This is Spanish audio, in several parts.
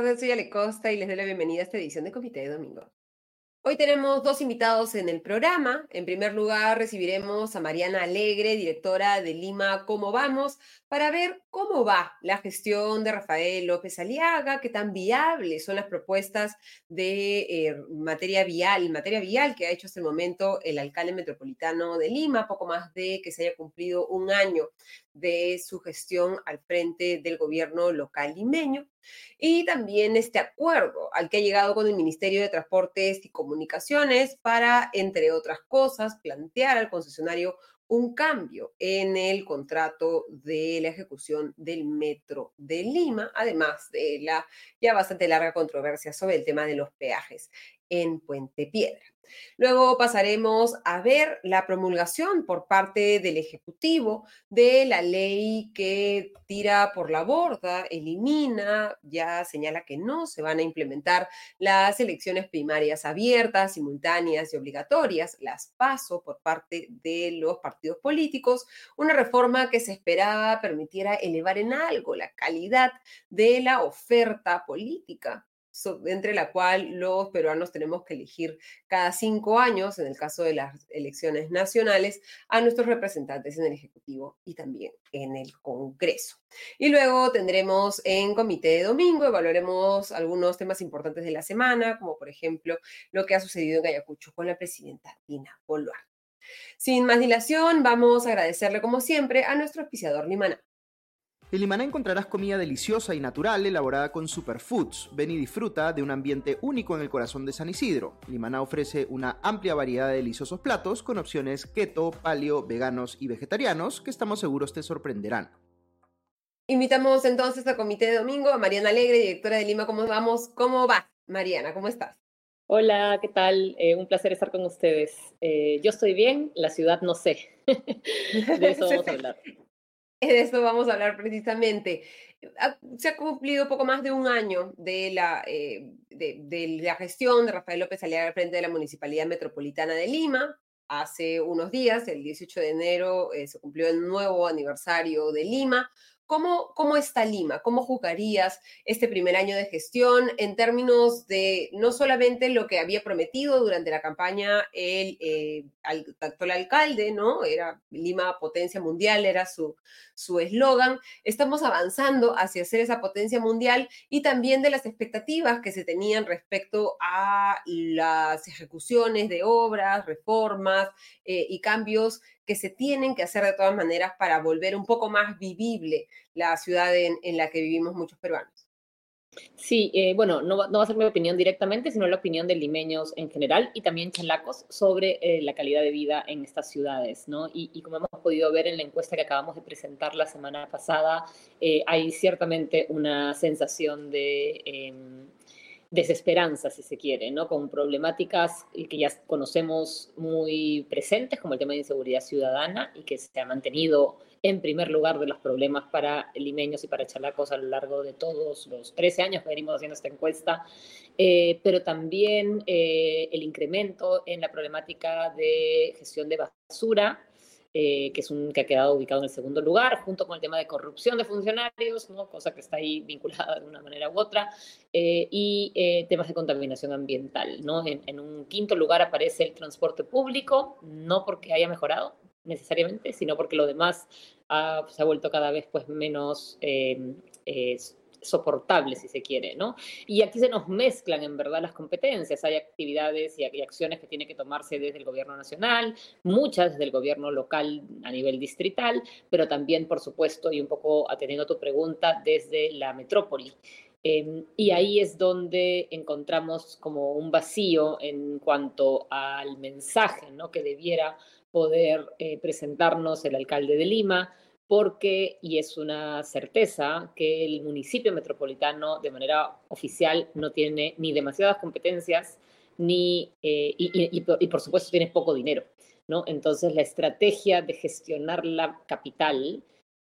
Soy Ale Costa y les doy la bienvenida a esta edición de Comité de Domingo. Hoy tenemos dos invitados en el programa. En primer lugar, recibiremos a Mariana Alegre, directora de Lima ¿Cómo vamos? para ver cómo va la gestión de Rafael López Aliaga, qué tan viables son las propuestas de eh, materia vial, materia vial que ha hecho hasta el momento el alcalde metropolitano de Lima, poco más de que se haya cumplido un año de su gestión al frente del gobierno local limeño. Y también este acuerdo al que ha llegado con el Ministerio de Transportes y Comunicaciones para, entre otras cosas, plantear al concesionario un cambio en el contrato de la ejecución del metro de Lima, además de la ya bastante larga controversia sobre el tema de los peajes en Puente Piedra. Luego pasaremos a ver la promulgación por parte del Ejecutivo de la ley que tira por la borda, elimina, ya señala que no se van a implementar las elecciones primarias abiertas, simultáneas y obligatorias, las paso por parte de los partidos políticos, una reforma que se esperaba permitiera elevar en algo la calidad de la oferta política entre la cual los peruanos tenemos que elegir cada cinco años, en el caso de las elecciones nacionales, a nuestros representantes en el Ejecutivo y también en el Congreso. Y luego tendremos en comité de domingo, evaluaremos algunos temas importantes de la semana, como por ejemplo lo que ha sucedido en Ayacucho con la presidenta Dina Boluarte. Sin más dilación, vamos a agradecerle como siempre a nuestro auspiciador Limana. En Limaná encontrarás comida deliciosa y natural elaborada con superfoods. Ven y disfruta de un ambiente único en el corazón de San Isidro. Limaná ofrece una amplia variedad de deliciosos platos con opciones keto, paleo, veganos y vegetarianos que estamos seguros te sorprenderán. Invitamos entonces al comité de domingo a Mariana Alegre, directora de Lima. ¿Cómo vamos? ¿Cómo va? Mariana, ¿cómo estás? Hola, ¿qué tal? Eh, un placer estar con ustedes. Eh, yo estoy bien, la ciudad no sé. de eso vamos a hablar. De eso vamos a hablar precisamente. Se ha cumplido poco más de un año de la, eh, de, la gestión de Rafael López Aliaga al frente de la Municipalidad Metropolitana de Lima. Hace unos días, el 18 de enero, eh, se cumplió el nuevo aniversario de Lima. ¿Cómo, ¿Cómo está Lima? ¿Cómo jugarías este primer año de gestión en términos de no solamente lo que había prometido durante la campaña el eh, actual alcalde, ¿no? Era Lima potencia mundial, era su eslogan. Estamos avanzando hacia ser esa potencia mundial y también de las expectativas que se tenían respecto a las ejecuciones de obras, reformas eh, y cambios que se tienen que hacer de todas maneras para volver un poco más vivible la ciudad en, la que vivimos muchos peruanos. Sí, eh, bueno, no, va a ser mi opinión directamente, sino la opinión de limeños en general y también chalacos sobre eh, la calidad de vida en estas ciudades, ¿no? Y, como hemos podido ver en la encuesta que acabamos de presentar la semana pasada, eh, hay ciertamente una sensación de em, desesperanza, si se quiere, ¿no? Con problemáticas que ya conocemos muy presentes, como el tema de inseguridad ciudadana, y que se ha mantenido en primer lugar de los problemas para limeños y para chalacos a lo largo de todos los 13 años que venimos haciendo esta encuesta, eh, pero también eh, el incremento en la problemática de gestión de basura, eh, que es un que ha quedado ubicado en el segundo lugar, junto con el tema de corrupción de funcionarios, ¿no? cosa que está ahí vinculada de una manera u otra, eh, y eh, temas de contaminación ambiental. ¿no? En, un quinto lugar aparece el transporte público, no porque haya mejorado necesariamente, sino porque lo demás se ha vuelto cada vez pues, menos soportable, si se quiere, ¿no? Y aquí se nos mezclan en verdad las competencias. Hay actividades y, acciones que tienen que tomarse desde el gobierno nacional, muchas desde el gobierno local a nivel distrital, pero también, por supuesto, y un poco atendiendo a tu pregunta, desde la metrópoli. Em, y ahí es donde encontramos como un vacío en cuanto al mensaje ¿no? que debiera poder eh, presentarnos el alcalde de Lima, porque, y es una certeza, que el municipio metropolitano de manera oficial no tiene ni demasiadas competencias, ni, eh, y, por supuesto tiene poco dinero. ¿no? Entonces la estrategia de gestionar la capital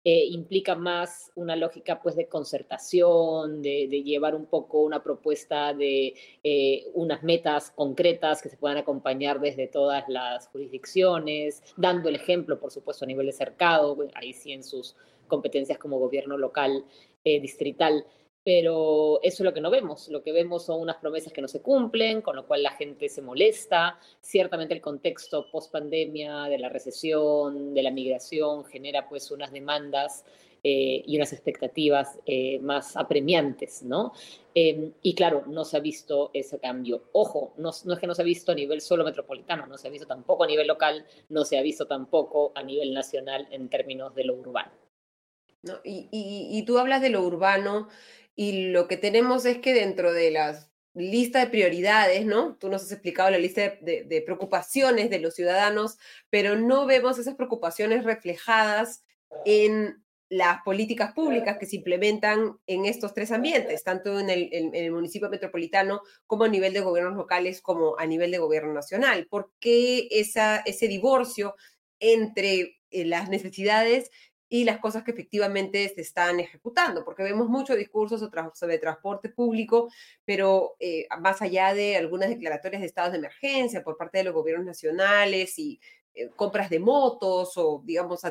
eh, implica más una lógica pues de concertación, de, llevar un poco una propuesta de eh, unas metas concretas que se puedan acompañar desde todas las jurisdicciones, dando el ejemplo, por supuesto, a nivel de cercado, ahí sí en sus competencias como gobierno local, eh, distrital, pero eso es lo que no vemos. Lo que vemos son unas promesas que no se cumplen, con lo cual la gente se molesta. Ciertamente el contexto post pandemia de la recesión, de la migración, genera pues unas demandas eh, y unas expectativas eh, más apremiantes, ¿no? Em, y claro, no se ha visto ese cambio. Ojo, no, es que no se ha visto a nivel solo metropolitano, no se ha visto tampoco a nivel local, no se ha visto tampoco a nivel nacional en términos de lo urbano. ¿No? Y tú hablas de lo urbano y lo que tenemos es que dentro de las lista de prioridades, ¿no? Tú nos has explicado la lista de, preocupaciones de los ciudadanos, pero no vemos esas preocupaciones reflejadas en las políticas públicas que se implementan en estos tres ambientes, tanto en el, municipio metropolitano como a nivel de gobiernos locales como a nivel de gobierno nacional. ¿Por qué ese divorcio entre eh, las necesidades y las cosas que efectivamente se están ejecutando, porque vemos muchos discursos sobre transporte público, pero eh, más allá de algunas declaratorias de estados de emergencia por parte de los gobiernos nacionales y eh, compras de motos o, digamos,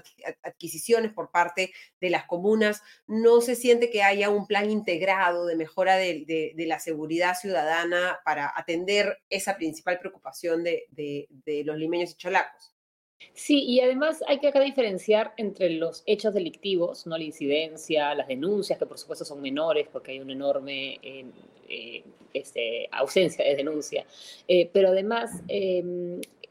adquisiciones por parte de las comunas, no se siente que haya un plan integrado de mejora de, la seguridad ciudadana para atender esa principal preocupación de, de los limeños y cholacos. Sí, y además hay que acá diferenciar entre los hechos delictivos, no la incidencia, las denuncias, que por supuesto son menores porque hay una enorme eh, eh, este, ausencia de denuncia, eh, pero además eh,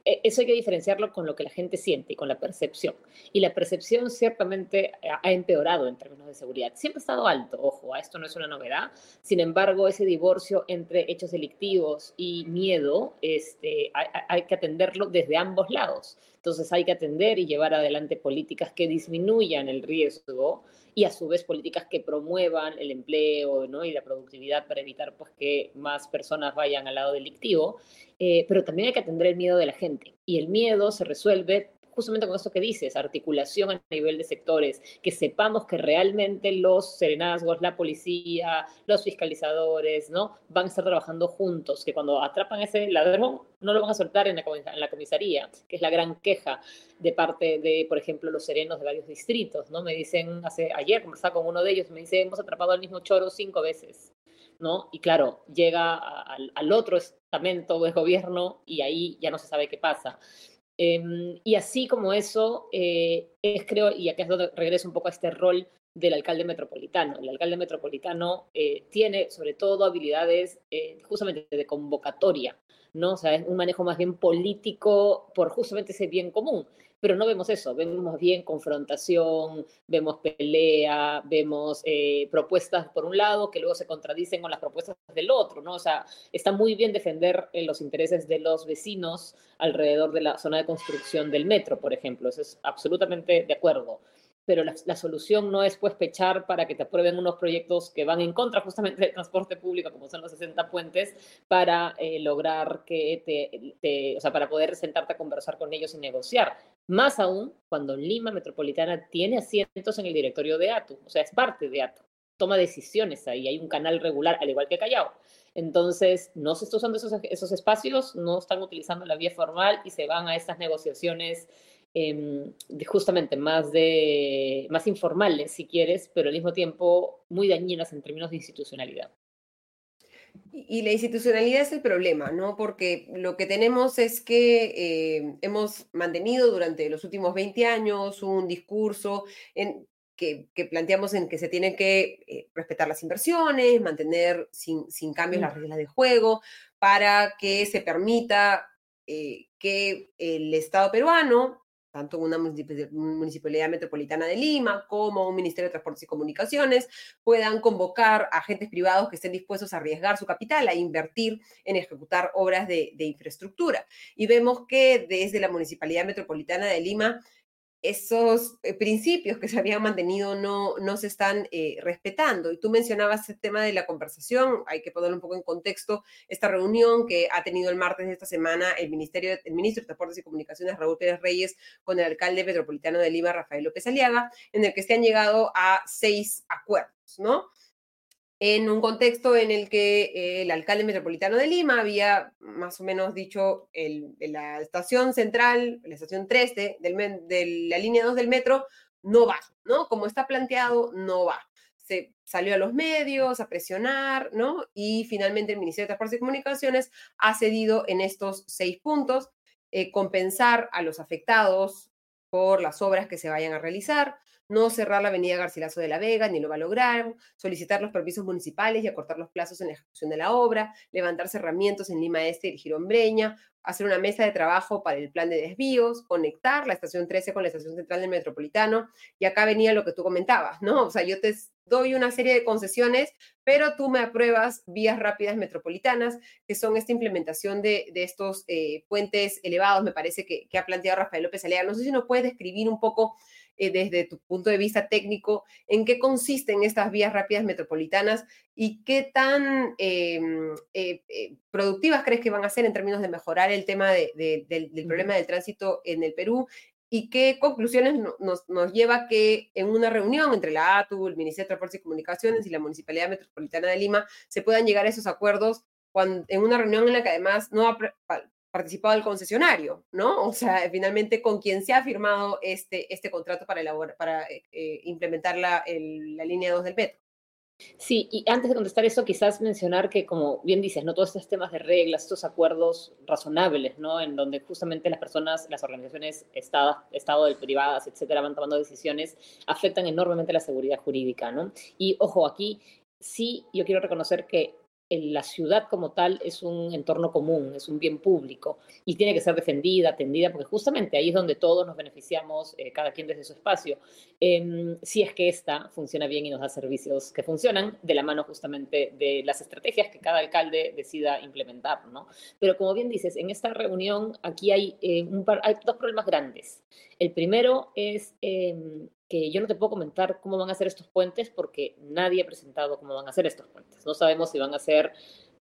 e, eso hay que diferenciarlo con lo que la gente siente y con la percepción. Y la percepción ciertamente ha empeorado en términos de seguridad. Siempre ha estado alto, ojo, esto no es una novedad. Sin embargo, ese divorcio entre hechos delictivos y miedo, este, hay que atenderlo desde ambos lados. Entonces hay que atender y llevar adelante políticas que disminuyan el riesgo y a su vez políticas que promuevan el empleo ¿no? y la productividad para evitar pues, que más personas vayan al lado delictivo, eh, pero también hay que atender el miedo de la gente. Y el miedo se resuelve justamente con esto que dices, articulación a nivel de sectores, que sepamos que realmente los serenazgos, la policía, los fiscalizadores, ¿no? Van a estar trabajando juntos, que cuando atrapan ese ladrón no lo van a soltar en la, comisaría, que es la gran queja de parte de, por ejemplo, los serenos de varios distritos, ¿no? Me dicen, hace, ayer conversaba con uno de ellos, me dice, hemos atrapado al mismo choro cinco veces. ¿no? Y claro, llega al otro estamento de gobierno y ahí ya no se sabe qué pasa. Eh, y así como eso, eh, es creo, y acá es donde regreso un poco a este rol del alcalde metropolitano. El alcalde metropolitano eh, tiene sobre todo habilidades eh, justamente de convocatoria, ¿no? O sea, es un manejo más bien político por justamente ese bien común pero no vemos eso, vemos bien confrontación, vemos pelea, vemos eh, propuestas por un lado que luego se contradicen con las propuestas del otro, ¿no? O sea, está muy bien defender los intereses de los vecinos alrededor de la zona de construcción del metro, por ejemplo, eso es absolutamente de acuerdo pero la, solución no es pues pechar para que te aprueben unos proyectos que van en contra justamente del transporte público, como son los 60 puentes, para eh, lograr que te, te, o sea, para poder sentarte a conversar con ellos y negociar. Más aún cuando Lima Metropolitana tiene asientos en el directorio de ATU, o sea, es parte de ATU, toma decisiones ahí, hay un canal regular, al igual que Callao. Entonces, no se están usando esos, esos espacios, no están utilizando la vía formal y se van a estas negociaciones eh, de justamente más, de, más informales, si quieres, pero al mismo tiempo muy dañinas en términos de institucionalidad. Y la institucionalidad es el problema, ¿no? Porque lo que tenemos es que eh, hemos mantenido durante los últimos 20 años un discurso en, que, que, planteamos en que se tienen que eh, respetar las inversiones, mantener sin, sin cambios las reglas de juego, para que se permita eh, que el Estado peruano tanto una municipalidad metropolitana de Lima como un Ministerio de Transportes y Comunicaciones puedan convocar a agentes privados que estén dispuestos a arriesgar su capital, a invertir en ejecutar obras de, de infraestructura. Y vemos que desde la Municipalidad Metropolitana de Lima esos eh, principios que se habían mantenido no, no se están eh, respetando. Y tú mencionabas el tema de la conversación, hay que ponerlo un poco en contexto, esta reunión que ha tenido el martes de esta semana el, Ministerio, el ministro de Transportes y Comunicaciones, Raúl Pérez Reyes, con el alcalde metropolitano de Lima, Rafael López Aliaga, en el que se han llegado a seis acuerdos, ¿no? En un contexto en el que el alcalde metropolitano de Lima había más o menos dicho el, la estación central, la estación 3 de, del, de la línea 2 del metro, no va, ¿no? Como está planteado, no va. se salió a los medios a presionar, ¿no? Y finalmente el Ministerio de Transportes y Comunicaciones ha cedido en estos seis puntos, eh, compensar a los afectados por las obras que se vayan a realizar, no cerrar la avenida Garcilaso de la Vega, ni lo va a lograr, solicitar los permisos municipales y acortar los plazos en la ejecución de la obra, levantar cerramientos en Lima Este y Girombreña, hacer una mesa de trabajo para el plan de desvíos, conectar la estación 13 con la estación central del metropolitano, y acá venía lo que tú comentabas, ¿no? O sea, yo te doy una serie de concesiones, pero tú me apruebas vías rápidas metropolitanas, que son esta implementación de, estos eh, puentes elevados, me parece que, que, ha planteado Rafael López Alea. No sé si nos puedes describir un poco eh, desde tu punto de vista técnico, en qué consisten estas vías rápidas metropolitanas y qué tan em, eh, eh, productivas crees que van a ser en términos de mejorar el tema del, problema del tránsito en el Perú y qué conclusiones nos, nos, lleva que en una reunión entre la ATU, el Ministerio de Transportes y Comunicaciones y la Municipalidad Metropolitana de Lima se puedan llegar a esos acuerdos cuando, en una reunión en la que además no ha participado el concesionario, ¿no? O sea, finalmente con quien se ha firmado este, este contrato para, elaborar, para eh, eh, implementar la, la línea 2 del metro. Sí, y antes de contestar eso, quizás mencionar que, como bien dices, ¿no? todos estos temas de reglas, estos acuerdos razonables, ¿no? en donde justamente las personas, las organizaciones Estado, estado del privadas, etcétera, van tomando decisiones, afectan enormemente la seguridad jurídica. ¿no? Y ojo, aquí sí yo quiero reconocer que la ciudad como tal es un entorno común, es un bien público y tiene que ser defendida, atendida, porque justamente ahí es donde todos nos beneficiamos, eh, cada quien desde su espacio, em, si es que esta funciona bien y nos da servicios que funcionan de la mano justamente de las estrategias que cada alcalde decida implementar, ¿no? Pero como bien dices, en esta reunión aquí hay, eh, un hay dos problemas grandes. El primero es em, que yo no te puedo comentar cómo van a ser estos puentes porque nadie ha presentado cómo van a ser estos puentes. No sabemos si van a ser,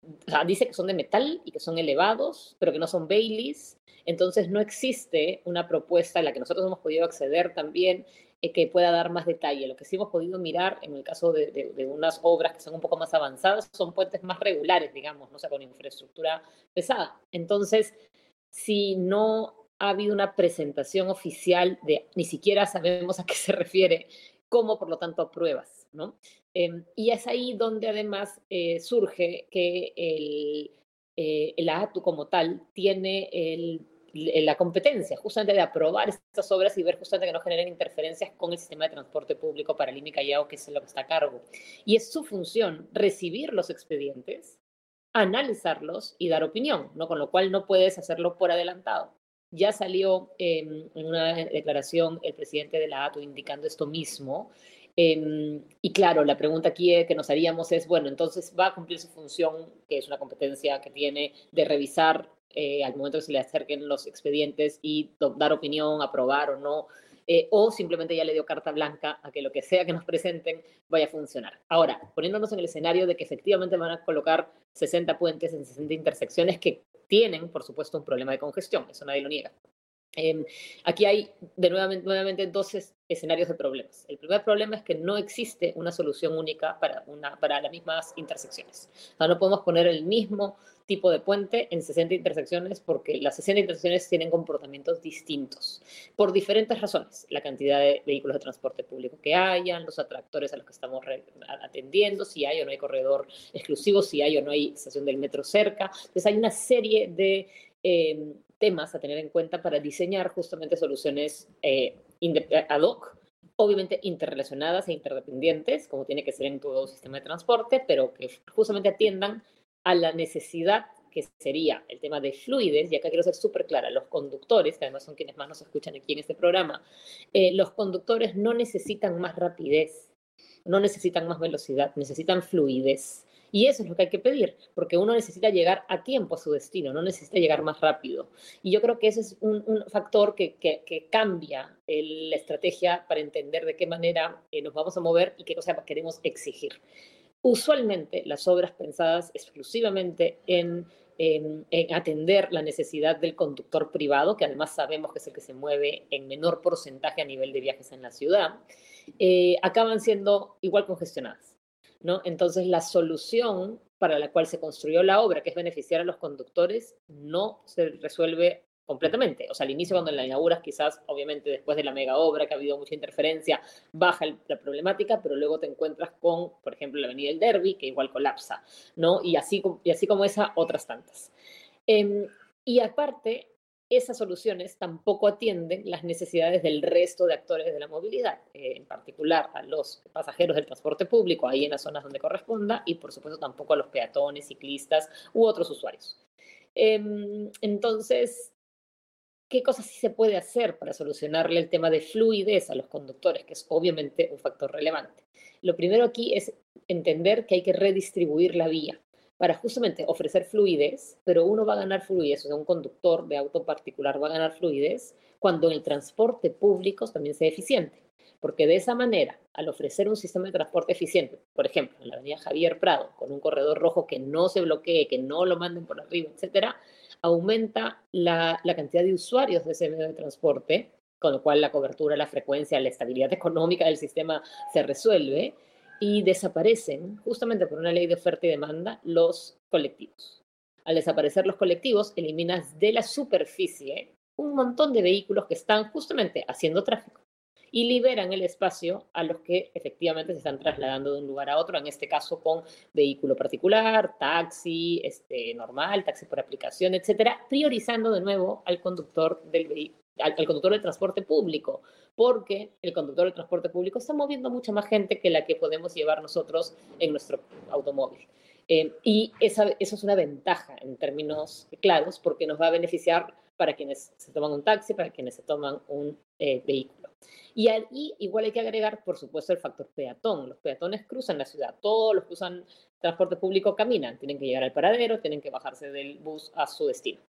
o sea, dice que son de metal y que son elevados, pero que no son Baileys. Entonces no existe una propuesta en la que nosotros hemos podido acceder también eh, que pueda dar más detalle. Lo que sí hemos podido mirar en el caso de, de, unas obras que son un poco más avanzadas son puentes más regulares, digamos, no o sea, con infraestructura pesada. Entonces, si no ha habido una presentación oficial de ni siquiera sabemos a qué se refiere, como por lo tanto pruebas, ¿no? Em, y es ahí donde además eh, surge que el, eh, ATU como tal tiene el, la competencia justamente de aprobar estas obras y ver justamente que no generen interferencias con el sistema de transporte público para Lima y Callao, que es lo que está a cargo. Y es su función recibir los expedientes, analizarlos y dar opinión, ¿no? Con lo cual no puedes hacerlo por adelantado. Ya salió em, en una declaración el presidente de la ATO indicando esto mismo. Em, y claro, la pregunta aquí que nos haríamos es, bueno, entonces va a cumplir su función, que es una competencia que tiene de revisar eh, al momento que se le acerquen los expedientes y dar opinión, aprobar o no, eh, o simplemente ya le dio carta blanca a que lo que sea que nos presenten vaya a funcionar. Ahora, poniéndonos en el escenario de que efectivamente van a colocar 60 puentes en 60 intersecciones que tienen, por supuesto, un problema de congestión, eso nadie lo niega. Em, aquí hay de nuevamente, nuevamente dos escenarios de problemas. El primer problema es que no existe una solución única para, para las mismas intersecciones. No podemos poner el mismo tipo de puente en 60 intersecciones porque las 60 intersecciones tienen comportamientos distintos por diferentes razones. La cantidad de vehículos de transporte público que hayan, los atractores a los que estamos atendiendo, si hay o no hay corredor exclusivo, si hay o no hay estación del metro cerca. Entonces hay una serie de em, temas a tener en cuenta para diseñar justamente soluciones eh, ad hoc obviamente interrelacionadas e interdependientes, como tiene que ser en todo sistema de transporte, pero que justamente atiendan a la necesidad que sería el tema de fluidez, y acá quiero ser súper clara, los conductores, que además son quienes más nos escuchan aquí en este programa, eh, los conductores no necesitan más rapidez, no necesitan más velocidad, necesitan fluidez. Y eso es lo que hay que pedir, porque uno necesita llegar a tiempo a su destino, no necesita llegar más rápido. Y yo creo que ese es un, factor que, que, cambia la estrategia para entender de qué manera eh, nos vamos a mover y qué cosa queremos exigir. Usualmente las obras pensadas exclusivamente en, atender la necesidad del conductor privado, que además sabemos que es el que se mueve en menor porcentaje a nivel de viajes en la ciudad, eh, acaban siendo igual congestionadas. ¿No? Entonces la solución para la cual se construyó la obra, que es beneficiar a los conductores, no se resuelve completamente. O sea, al inicio cuando la inauguras, quizás, obviamente, después de la mega obra, que ha habido mucha interferencia, baja la problemática, pero luego te encuentras con, por ejemplo, la avenida del Derby, que igual colapsa, ¿no? Y así, y así como esa, otras tantas. Em, y aparte, esas soluciones tampoco atienden las necesidades del resto de actores de la movilidad, eh, en particular a los pasajeros del transporte público, ahí en las zonas donde corresponda, y por supuesto tampoco a los peatones, ciclistas u otros usuarios. Em, entonces, ¿qué cosas sí se puede hacer para solucionarle el tema de fluidez a los conductores, que es obviamente un factor relevante? Lo primero aquí es entender que hay que redistribuir la vía para justamente ofrecer fluidez, pero uno va a ganar fluidez, o sea, un conductor de auto particular va a ganar fluidez cuando el transporte público también sea eficiente. Porque de esa manera, al ofrecer un sistema de transporte eficiente, por ejemplo, en la avenida Javier Prado, con un corredor rojo que no se bloquee, que no lo manden por arriba, etcétera, aumenta la, la cantidad de usuarios de ese medio de transporte, con lo cual la cobertura, la frecuencia, la estabilidad económica del sistema se resuelve y desaparecen, justamente por una ley de oferta y demanda, los colectivos. Al desaparecer los colectivos, eliminas de la superficie un montón de vehículos que están justamente haciendo tráfico y liberan el espacio a los que efectivamente se están trasladando de un lugar a otro, en este caso con vehículo particular, taxi, este, normal, taxi por aplicación, etcétera, priorizando de nuevo al conductor del vehículo al, conductor del transporte público, porque el conductor del transporte público está moviendo mucha más gente que la que podemos llevar nosotros en nuestro automóvil. Eh, y esa, eso es una ventaja en términos claros porque nos va a beneficiar para quienes se toman un taxi, para quienes se toman un eh, vehículo. Y ahí igual hay que agregar, por supuesto, el factor peatón. Los peatones cruzan la ciudad, todos los que usan transporte público caminan, tienen que llegar al paradero, tienen que bajarse del bus a su destino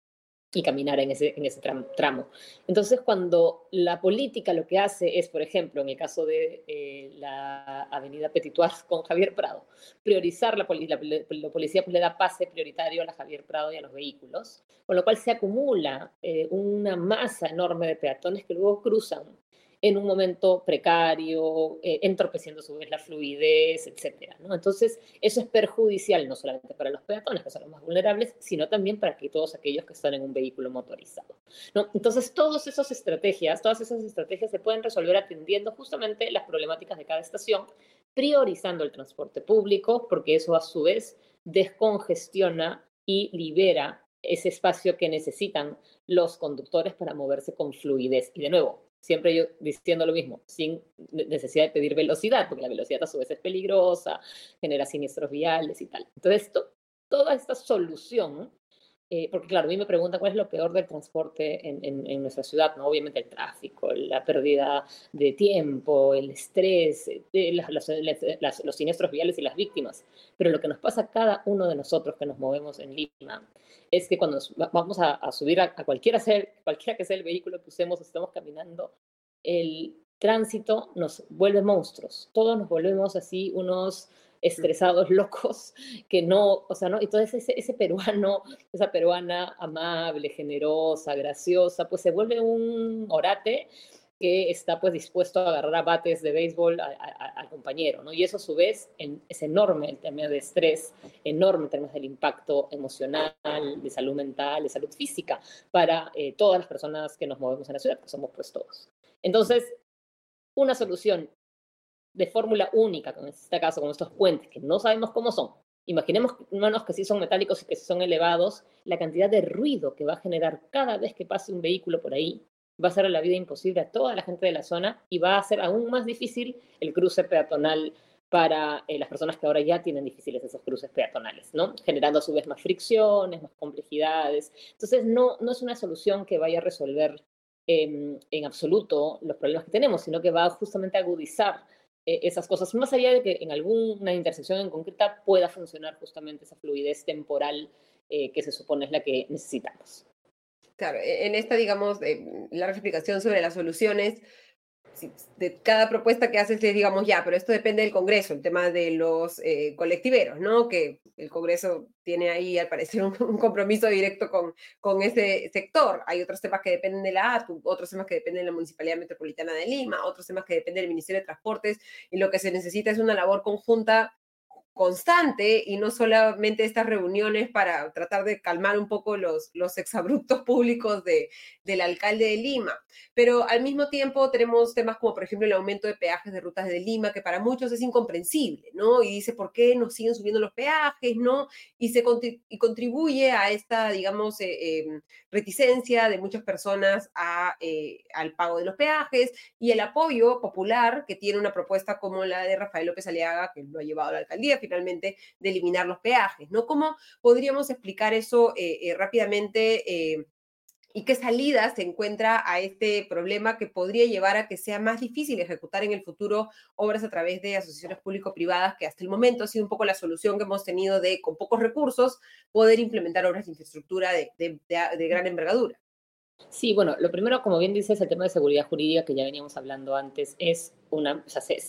y caminar en ese, en ese tramo. Entonces, cuando la política lo que hace es, por ejemplo, en el caso de eh, la avenida Petituar con Javier Prado, priorizar la, policía, la, policía pues, le da pase prioritario a la Javier Prado y a los vehículos, con lo cual se acumula eh, una masa enorme de peatones que luego cruzan en un momento precario, eh, entorpeciendo a su vez la fluidez, etc. ¿no? Entonces, eso es perjudicial no solamente para los peatones, que son los más vulnerables, sino también para que todos aquellos que están en un vehículo motorizado. ¿no? Entonces, todas esas estrategias, todas esas estrategias se pueden resolver atendiendo justamente las problemáticas de cada estación, priorizando el transporte público, porque eso a su vez descongestiona y libera ese espacio que necesitan los conductores para moverse con fluidez. Y de nuevo, siempre yo diciendo lo mismo, sin necesidad de pedir velocidad, porque la velocidad a su vez es peligrosa, genera siniestros viales y tal. Entonces, toda esta solución, eh, porque claro, a mí me preguntan cuál es lo peor del transporte en, en, nuestra ciudad, ¿no? Obviamente el tráfico, la pérdida de tiempo, el estrés, eh, los siniestros viales y las víctimas. Pero lo que nos pasa a cada uno de nosotros que nos movemos en Lima es que cuando vamos a, subir a, cualquiera, ser, cualquiera que sea el vehículo que usemos, estamos caminando, el tránsito nos vuelve monstruos. Todos nos volvemos así unos estresados, locos, que no, o sea, ¿no? Entonces ese, ese peruano, esa peruana amable, generosa, graciosa, pues se vuelve un orate que está pues dispuesto a agarrar a bates de béisbol al compañero, ¿no? Y eso a su vez es enorme el tema de estrés, enorme en términos del impacto emocional, de salud mental, de salud física para eh, todas las personas que nos movemos en la ciudad, que somos pues todos. Entonces, una solución de fórmula única, como en este caso con estos puentes, que no sabemos cómo son, Imaginemos que sí son metálicos y que sí son elevados, la cantidad de ruido que va a generar cada vez que pase un vehículo por ahí va a hacer la vida imposible a toda la gente de la zona y va a hacer aún más difícil el cruce peatonal para eh, las personas que ahora ya tienen difíciles esos cruces peatonales, ¿no? Generando a su vez más fricciones, más complejidades. Entonces, no, no es una solución que vaya a resolver em, en absoluto los problemas que tenemos, sino que va justamente a agudizar eh, esas cosas, más allá de que en alguna intersección en concreta pueda funcionar justamente esa fluidez temporal eh, que se supone es la que necesitamos. Claro, e-, en esta, digamos, la explicación sobre las soluciones, de cada propuesta que haces es, digamos, ya, pero esto depende del Congreso, el tema de los eh, colectiveros, ¿no? Que el Congreso tiene ahí, al parecer, un, compromiso directo con, con ese sector. Hay otros temas que dependen de la ATU, otros temas que dependen de la Municipalidad Metropolitana de Lima, otros temas que dependen del Ministerio de Transportes, y lo que se necesita es una labor conjunta constante y no solamente estas reuniones para tratar de calmar un poco los, los exabruptos públicos de, del alcalde de Lima. Pero al mismo tiempo tenemos temas como, por ejemplo, el aumento de peajes de rutas de Lima, que para muchos es incomprensible, ¿no? Y dice, ¿por qué nos siguen subiendo los peajes, no? Y, se y contribuye a esta, digamos, eh, em, reticencia de muchas personas a, eh, al pago de los peajes y el apoyo popular que tiene una propuesta como la de Rafael López Aliaga, que lo ha llevado a la alcaldía finalmente, de eliminar los peajes, ¿no? ¿Cómo podríamos explicar eso eh, rápidamente? y qué salida se encuentra a este problema que podría llevar a que sea más difícil ejecutar en el futuro obras a través de asociaciones público-privadas, que hasta el momento ha sido un poco la solución que hemos tenido de, con pocos recursos, poder implementar obras de infraestructura de gran envergadura. Sí, bueno, lo primero, como bien dices, el tema de seguridad jurídica que ya veníamos hablando antes es una,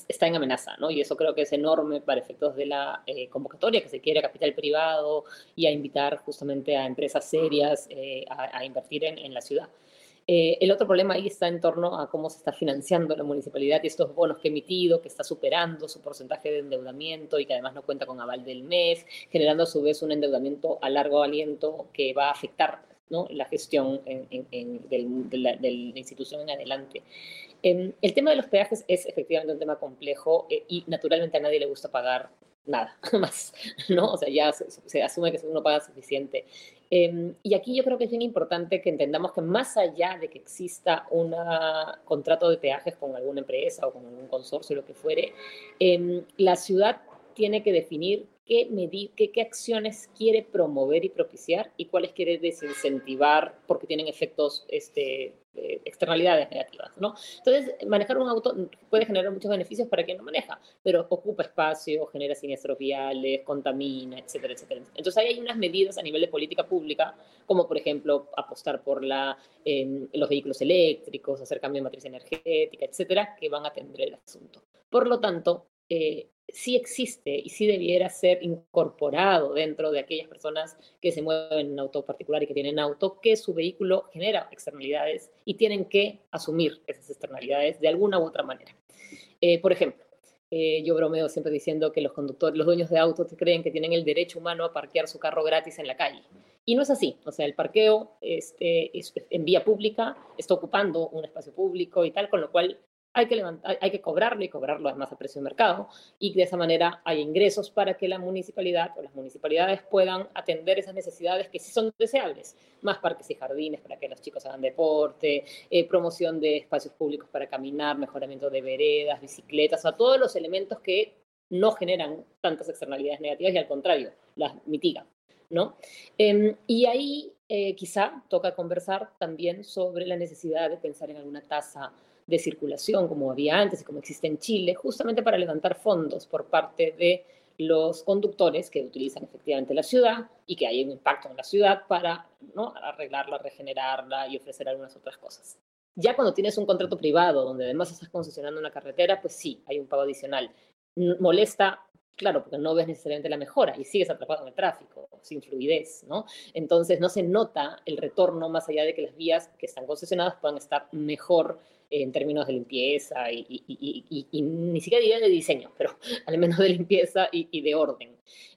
está en amenaza, ¿no? Y eso creo que es enorme para efectos de la eh, convocatoria que se quiere capital privado y a invitar justamente a empresas serias eh, a, invertir en, la ciudad. Eh, el otro problema ahí está en torno a cómo se está financiando la municipalidad y estos bonos que ha emitido, que está superando su porcentaje de endeudamiento y que además no cuenta con aval del mes, generando a su vez un endeudamiento a largo aliento que va a afectar la gestión de, la, institución en adelante. Em, el tema de los peajes es efectivamente un tema complejo eh, y naturalmente a nadie le gusta pagar nada más, ¿no? O sea, ya se, asume que uno paga suficiente. Em, y aquí yo creo que es bien importante que entendamos que más allá de que exista un contrato de peajes con alguna empresa o con algún consorcio, lo que fuere, em, la ciudad tiene que definir qué, medir, qué, qué, acciones quiere promover y propiciar y cuáles quiere desincentivar porque tienen efectos, este, eh, externalidades negativas, ¿no? Entonces, manejar un auto puede generar muchos beneficios para quien lo maneja, pero ocupa espacio, genera siniestros viales, contamina, etcétera, etcétera. Entonces, ahí hay unas medidas a nivel de política pública, como por ejemplo apostar por la, em, los vehículos eléctricos, hacer cambio de matriz energética, etcétera, que van a atender el asunto. Por lo tanto, eh, sí existe y sí debiera ser incorporado dentro de aquellas personas que se mueven en auto particular y que tienen auto, que su vehículo genera externalidades y tienen que asumir esas externalidades de alguna u otra manera. Eh, por ejemplo, eh, yo bromeo siempre diciendo que los conductores, los dueños de autos creen que tienen el derecho humano a parquear su carro gratis en la calle. Y no es así. O sea, el parqueo este, es en vía pública está ocupando un espacio público y tal, con lo cual hay que, cobrarlo y cobrarlo además a precio de mercado y de esa manera hay ingresos para que la municipalidad o las municipalidades puedan atender esas necesidades que sí son deseables, más parques y jardines para que los chicos hagan deporte, eh, promoción de espacios públicos para caminar, mejoramiento de veredas, bicicletas, o sea, todos los elementos que no generan tantas externalidades negativas y al contrario, las mitigan. ¿no? Em, y ahí eh, quizá toca conversar también sobre la necesidad de pensar en alguna tasa de circulación como había antes y como existe en Chile, justamente para levantar fondos por parte de los conductores que utilizan efectivamente la ciudad y que hay un impacto en la ciudad para ¿no? arreglarla, regenerarla y ofrecer algunas otras cosas. Ya cuando tienes un contrato privado donde además estás concesionando una carretera, pues sí, hay un pago adicional. Molesta, claro, porque no ves necesariamente la mejora y sigues atrapado en el tráfico, sin fluidez, ¿no? Entonces no se nota el retorno más allá de que las vías que están concesionadas puedan estar mejor en términos de limpieza y, ni siquiera diría de diseño, pero al menos de limpieza y, de orden.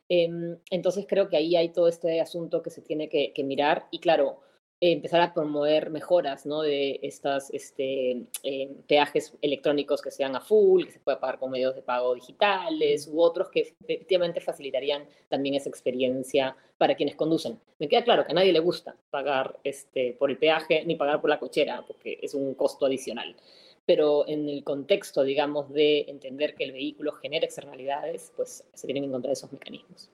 Em, entonces creo que ahí hay todo este asunto que se tiene que mirar y claro, empezar a promover mejoras ¿no? de estos este, eh, peajes electrónicos que sean a full, que se pueda pagar con medios de pago digitales u otros que efectivamente facilitarían también esa experiencia para quienes conducen. Me queda claro que a nadie le gusta pagar este, por el peaje ni pagar por la cochera, porque es un costo adicional. Pero en el contexto, digamos, de entender que el vehículo genera externalidades, pues se tienen que encontrar esos mecanismos.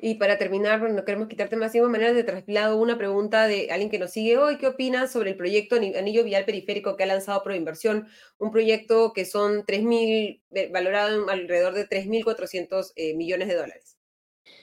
Y para terminar, no queremos quitarte más tiempo, maneras de traslado una pregunta de alguien que nos sigue hoy. ¿Qué opinas sobre el proyecto Anillo Vial Periférico que ha lanzado Proinversión? Un proyecto que son 3.000, eh, valorado en alrededor de 3.400 eh, millones de dólares.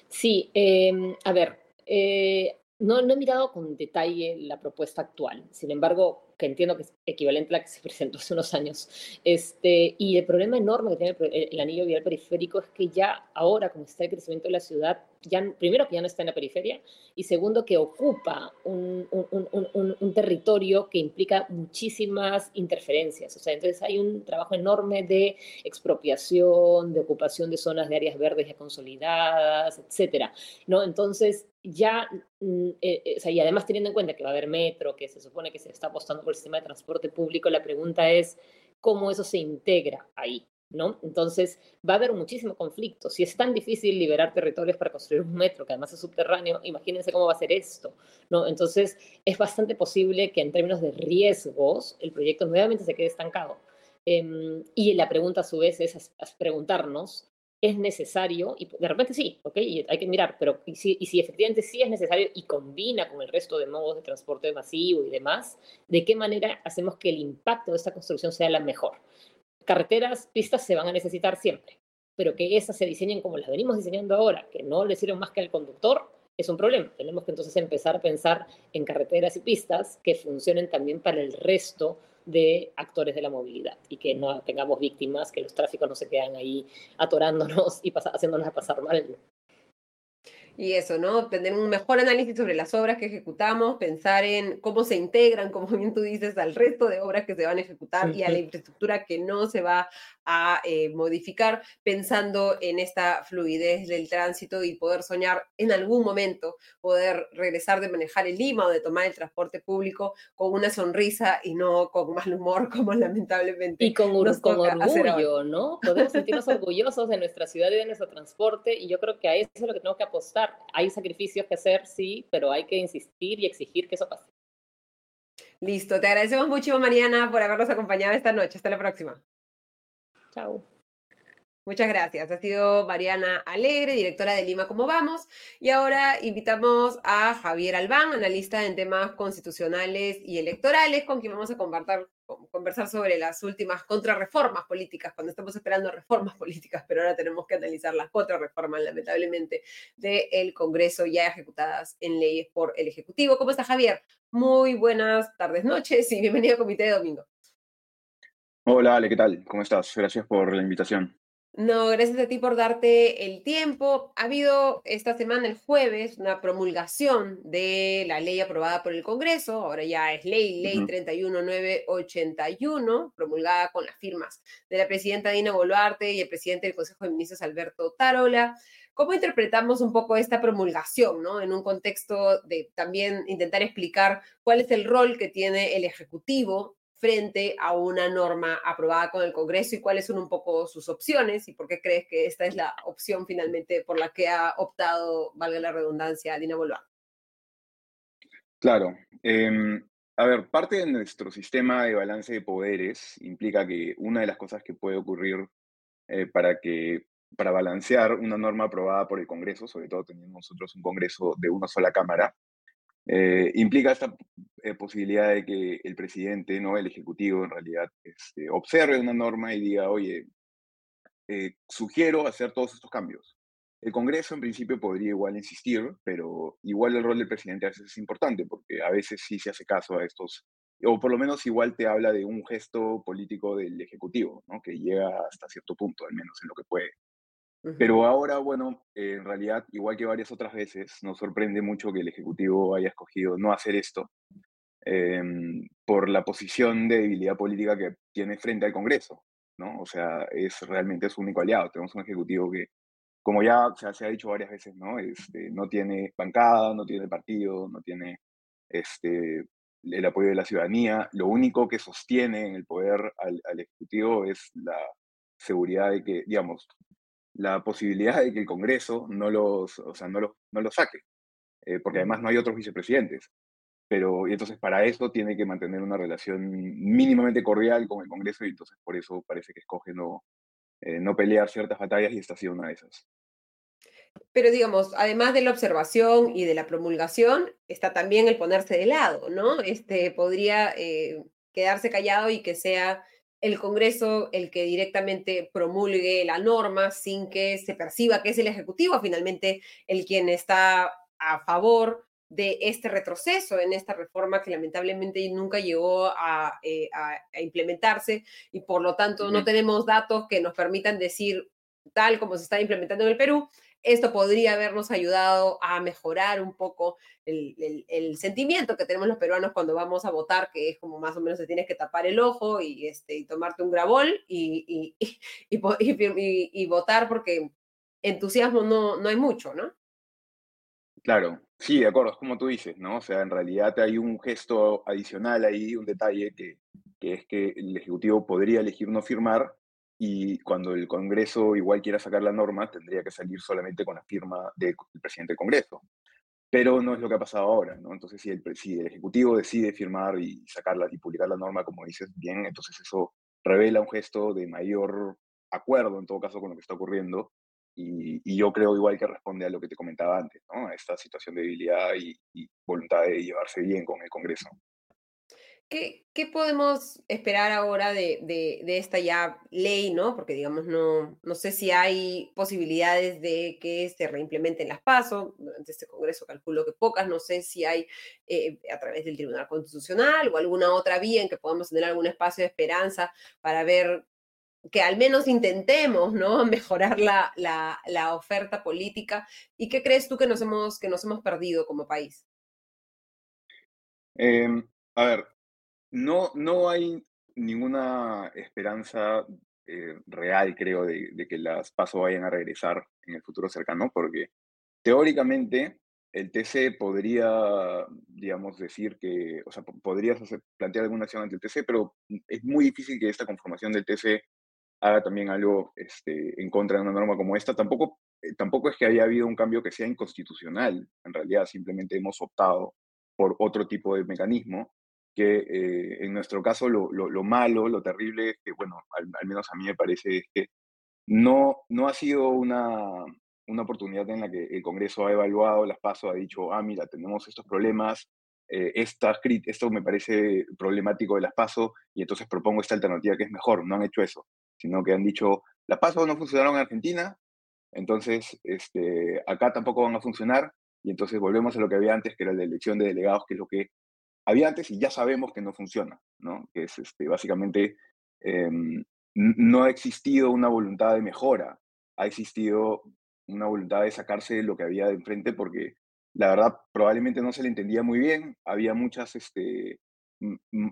Sí, em, a ver, eh, no, no he mirado con detalle la propuesta actual. Sin embargo, que entiendo que es equivalente a la que se presentó hace unos años. Este, y el problema enorme que tiene el, anillo vial periférico es que ya ahora, como está el crecimiento de la ciudad, ya, primero que ya no está en la periferia y segundo que ocupa un, un, un, territorio que implica muchísimas interferencias. O sea, entonces hay un trabajo enorme de expropiación, de ocupación de zonas de áreas verdes ya consolidadas, etcétera. ¿no? Entonces, ya, mm, eh, eh, o sea, y además teniendo en cuenta que va a haber metro, que se supone que se está apostando por el sistema de transporte público, la pregunta es cómo eso se integra ahí, ¿no? Entonces, va a haber muchísimo conflicto. Si es tan difícil liberar territorios para construir un metro, que además es subterráneo, imagínense cómo va a ser esto, ¿no? Entonces, es bastante posible que en términos de riesgos, el proyecto nuevamente se quede estancado. Em, y la pregunta a su vez es preguntarnos es necesario, y de repente sí, ¿ok? Hay que mirar, pero y si, y si, efectivamente sí es necesario y combina con el resto de modos de transporte masivo y demás, ¿de qué manera hacemos que el impacto de esta construcción sea la mejor? Carreteras, pistas se van a necesitar siempre, pero que esas se diseñen como las venimos diseñando ahora, que no le sirven más que al conductor, es un problema. Tenemos que entonces empezar a pensar en carreteras y pistas que funcionen también para el resto de actores de la movilidad y que no tengamos víctimas, que los tráficos no se quedan ahí atorándonos y haciéndonos pasar mal y eso, ¿no? Tener un mejor análisis sobre las obras que ejecutamos, pensar en cómo se integran, como bien tú dices, al resto de obras que se van a ejecutar y a la infraestructura que no se va a eh, modificar, pensando en esta fluidez del tránsito y poder soñar en algún momento, poder regresar de manejar el Lima o de tomar el transporte público con una sonrisa y no con mal humor, como lamentablemente. Y con, con orgullo, ¿no? Podemos sentirnos orgullosos de nuestra ciudad y de nuestro transporte, y yo creo que a eso es lo que tenemos que apostar hay sacrificios que hacer, sí, pero hay que insistir y exigir que eso pase. Listo, te agradecemos mucho, Mariana, por habernos acompañado esta noche. Hasta la próxima. Muchas gracias. Ha sido Mariana Alegre, directora de Lima Como Vamos. Y ahora invitamos a Javier Albán, analista en temas constitucionales y electorales, con quien vamos a conversar sobre las últimas contrarreformas políticas, cuando estamos esperando reformas políticas, pero ahora tenemos que analizar las contrarreformas, lamentablemente, del Congreso ya ejecutadas en leyes por el Ejecutivo. ¿Cómo está Javier? Muy buenas tardes, noches y bienvenido a Comité de Domingo. Hola, Ale, ¿qué tal? ¿Cómo estás? Gracias por la invitación. No, gracias a ti por darte el tiempo. Ha habido esta semana, el jueves, una promulgación de la ley aprobada por el Congreso. Ahora ya es ley, ley 31981, promulgada con las firmas de la presidenta Dina Boluarte y el presidente del Consejo de Ministros, Alberto Tarola. ¿Cómo interpretamos un poco esta promulgación, ¿no? En un contexto de también intentar explicar cuál es el rol que tiene el Ejecutivo frente a una norma aprobada con el Congreso y cuáles son un poco sus opciones y por qué crees que esta es la opción finalmente por la que ha optado, valga la redundancia, Dina Boluarte. Claro. Em, a ver, parte de nuestro sistema de balance de poderes implica que una de las cosas que puede ocurrir eh, para que para balancear una norma aprobada por el Congreso, sobre todo teniendo nosotros un Congreso de una sola Cámara, eh, implica esta eh, posibilidad de que el presidente, no el ejecutivo, en realidad este, observe una norma y diga, oye, eh, sugiero hacer todos estos cambios. El Congreso en principio podría igual insistir, pero igual el rol del presidente a veces es importante, porque a veces sí se hace caso a estos, o por lo menos igual te habla de un gesto político del Ejecutivo, ¿no? que llega hasta cierto punto, al menos en lo que puede. Pero ahora, bueno, en realidad, igual que varias otras veces, nos sorprende mucho que el Ejecutivo haya escogido no hacer esto em, por la posición de debilidad política que tiene frente al Congreso, ¿no? O sea, es realmente su único aliado. Tenemos un Ejecutivo que, como ya se ha dicho varias veces, ¿no? Este, no tiene bancada, no tiene partido, no tiene este, el apoyo de la ciudadanía. Lo único que sostiene en el poder al, al Ejecutivo es la seguridad de que, digamos, la posibilidad de que el Congreso no los, o sea, no los, no los saque, eh, porque además no hay otros vicepresidentes. Pero y entonces para eso tiene que mantener una relación mínimamente cordial con el Congreso y entonces por eso parece que escoge no, eh, no pelear ciertas batallas y esta ha sido una de esas. Pero digamos, además de la observación y de la promulgación, está también el ponerse de lado, ¿no? Este podría eh, quedarse callado y que sea el Congreso el que directamente promulgue la norma sin que se perciba que es el Ejecutivo finalmente el quien está a favor de este retroceso en esta reforma que lamentablemente nunca llegó a, eh, implementarse y por lo tanto no tenemos datos que nos permitan decir tal como se está implementando en el Perú, esto podría habernos ayudado a mejorar un poco el, sentimiento que tenemos los peruanos cuando vamos a votar, que es como más o menos se tienes que tapar el ojo y, este, y tomarte un grabol y, y, votar porque entusiasmo no, no hay mucho, ¿no? Claro, sí, de acuerdo, es como tú dices, ¿no? O sea, en realidad hay un gesto adicional ahí, un detalle que, que es que el Ejecutivo podría elegir no firmar y cuando el Congreso igual quiera sacar la norma, tendría que salir solamente con la firma del presidente del Congreso. Pero no es lo que ha pasado ahora, ¿no? Entonces, si el, si Ejecutivo decide firmar y sacarla y publicar la norma, como dices bien, entonces eso revela un gesto de mayor acuerdo, en todo caso, con lo que está ocurriendo. Y, yo creo igual que responde a lo que te comentaba antes. A esta situación de debilidad y voluntad de llevarse bien con el Congreso. ¿Qué, ¿Qué, podemos esperar ahora de, de, de, esta ya ley, no? Porque, digamos, no, no sé si hay posibilidades de que se reimplementen las pasos. Durante este Congreso calculo que pocas. No sé si hay eh, a través del Tribunal Constitucional o alguna otra vía en que podamos tener algún espacio de esperanza para ver que al menos intentemos, ¿no? Mejorar la, la, la oferta política. ¿Y qué crees tú que nos hemos, que nos hemos perdido como país? Eh, a ver, no, no hay ninguna esperanza eh, real, creo, de, que las pasos vayan a regresar en el futuro cercano, porque teóricamente el TC podría, digamos, decir que, o sea, podrías plantear alguna acción ante el TC, pero es muy difícil que esta conformación del TC haga también algo este, en contra de una norma como esta. Tampoco, eh, tampoco es que haya habido un cambio que sea inconstitucional, en realidad simplemente hemos optado por otro tipo de mecanismo que eh, en nuestro caso lo, lo, malo, lo terrible, es que, bueno, al, menos a mí me parece es que no, no ha sido una, una oportunidad en la que el Congreso ha evaluado las pasos, ha dicho, ah, mira, tenemos estos problemas, eh, esto me parece problemático de las pasos y entonces propongo esta alternativa que es mejor. No han hecho eso, sino que han dicho, las pasos no funcionaron en Argentina, entonces este, acá tampoco van a funcionar y entonces volvemos a lo que había antes, que era la elección de delegados, que es lo que había antes y ya sabemos que no funciona, ¿no? Que es este, básicamente, em, no ha existido una voluntad de mejora, ha existido una voluntad de sacarse lo que había de enfrente porque la verdad probablemente no se le entendía muy bien, había muchas, este,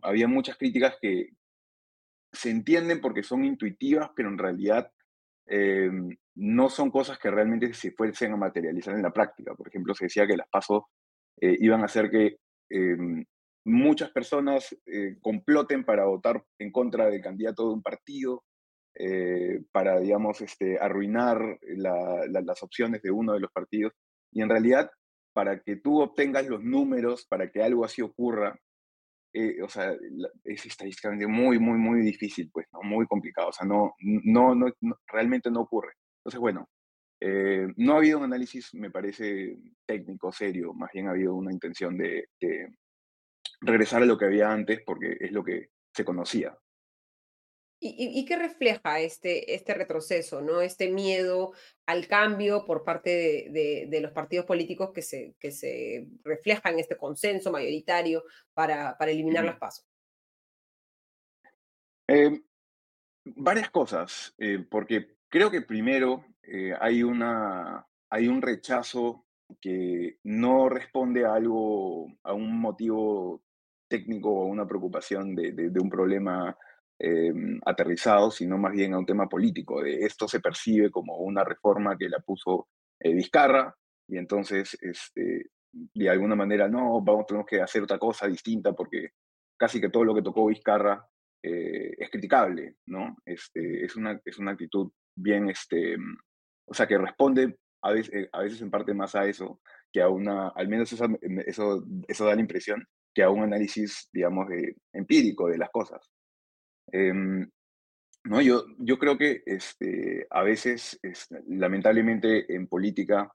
había muchas críticas que se entienden porque son intuitivas, pero en realidad em, no son cosas que realmente se fuercen a materializar en la práctica. Por ejemplo, se decía que las pasos eh, iban a hacer que em, muchas personas eh, comploten para votar en contra del candidato de un partido, eh, para, digamos, este, arruinar las opciones de uno de los partidos. Y en realidad, para que tú obtengas los números, para que algo así ocurra, eh, o sea, es estadísticamente muy, muy, muy difícil, pues, ¿no? Muy complicado, o sea, no, no, no, realmente no ocurre. Entonces, bueno, no ha habido un análisis, me parece, técnico, serio, más bien ha habido una intención de, regresar a lo que había antes porque es lo que se conocía. ¿Y, qué refleja este, este retroceso, ¿no? este miedo al cambio por parte de, los partidos políticos que se, que se refleja en este consenso mayoritario para, para eliminar las pasos? Em, varias cosas, eh, porque creo que primero eh, hay, una, hay un rechazo que no responde a algo, a un motivo técnico o una preocupación de, un problema em, aterrizado, sino más bien a un tema político. De esto se percibe como una reforma que la puso eh, Vizcarra y entonces este, de alguna manera no, vamos, tenemos que hacer otra cosa distinta porque casi que todo lo que tocó Vizcarra eh, es criticable, ¿no? Este, es, una, actitud bien, este, o sea, que responde a veces, a veces en parte más a eso que a una, al menos eso da la impresión que a un análisis, digamos, empírico de las cosas. Em, no, yo, yo creo que este, a veces, lamentablemente en política,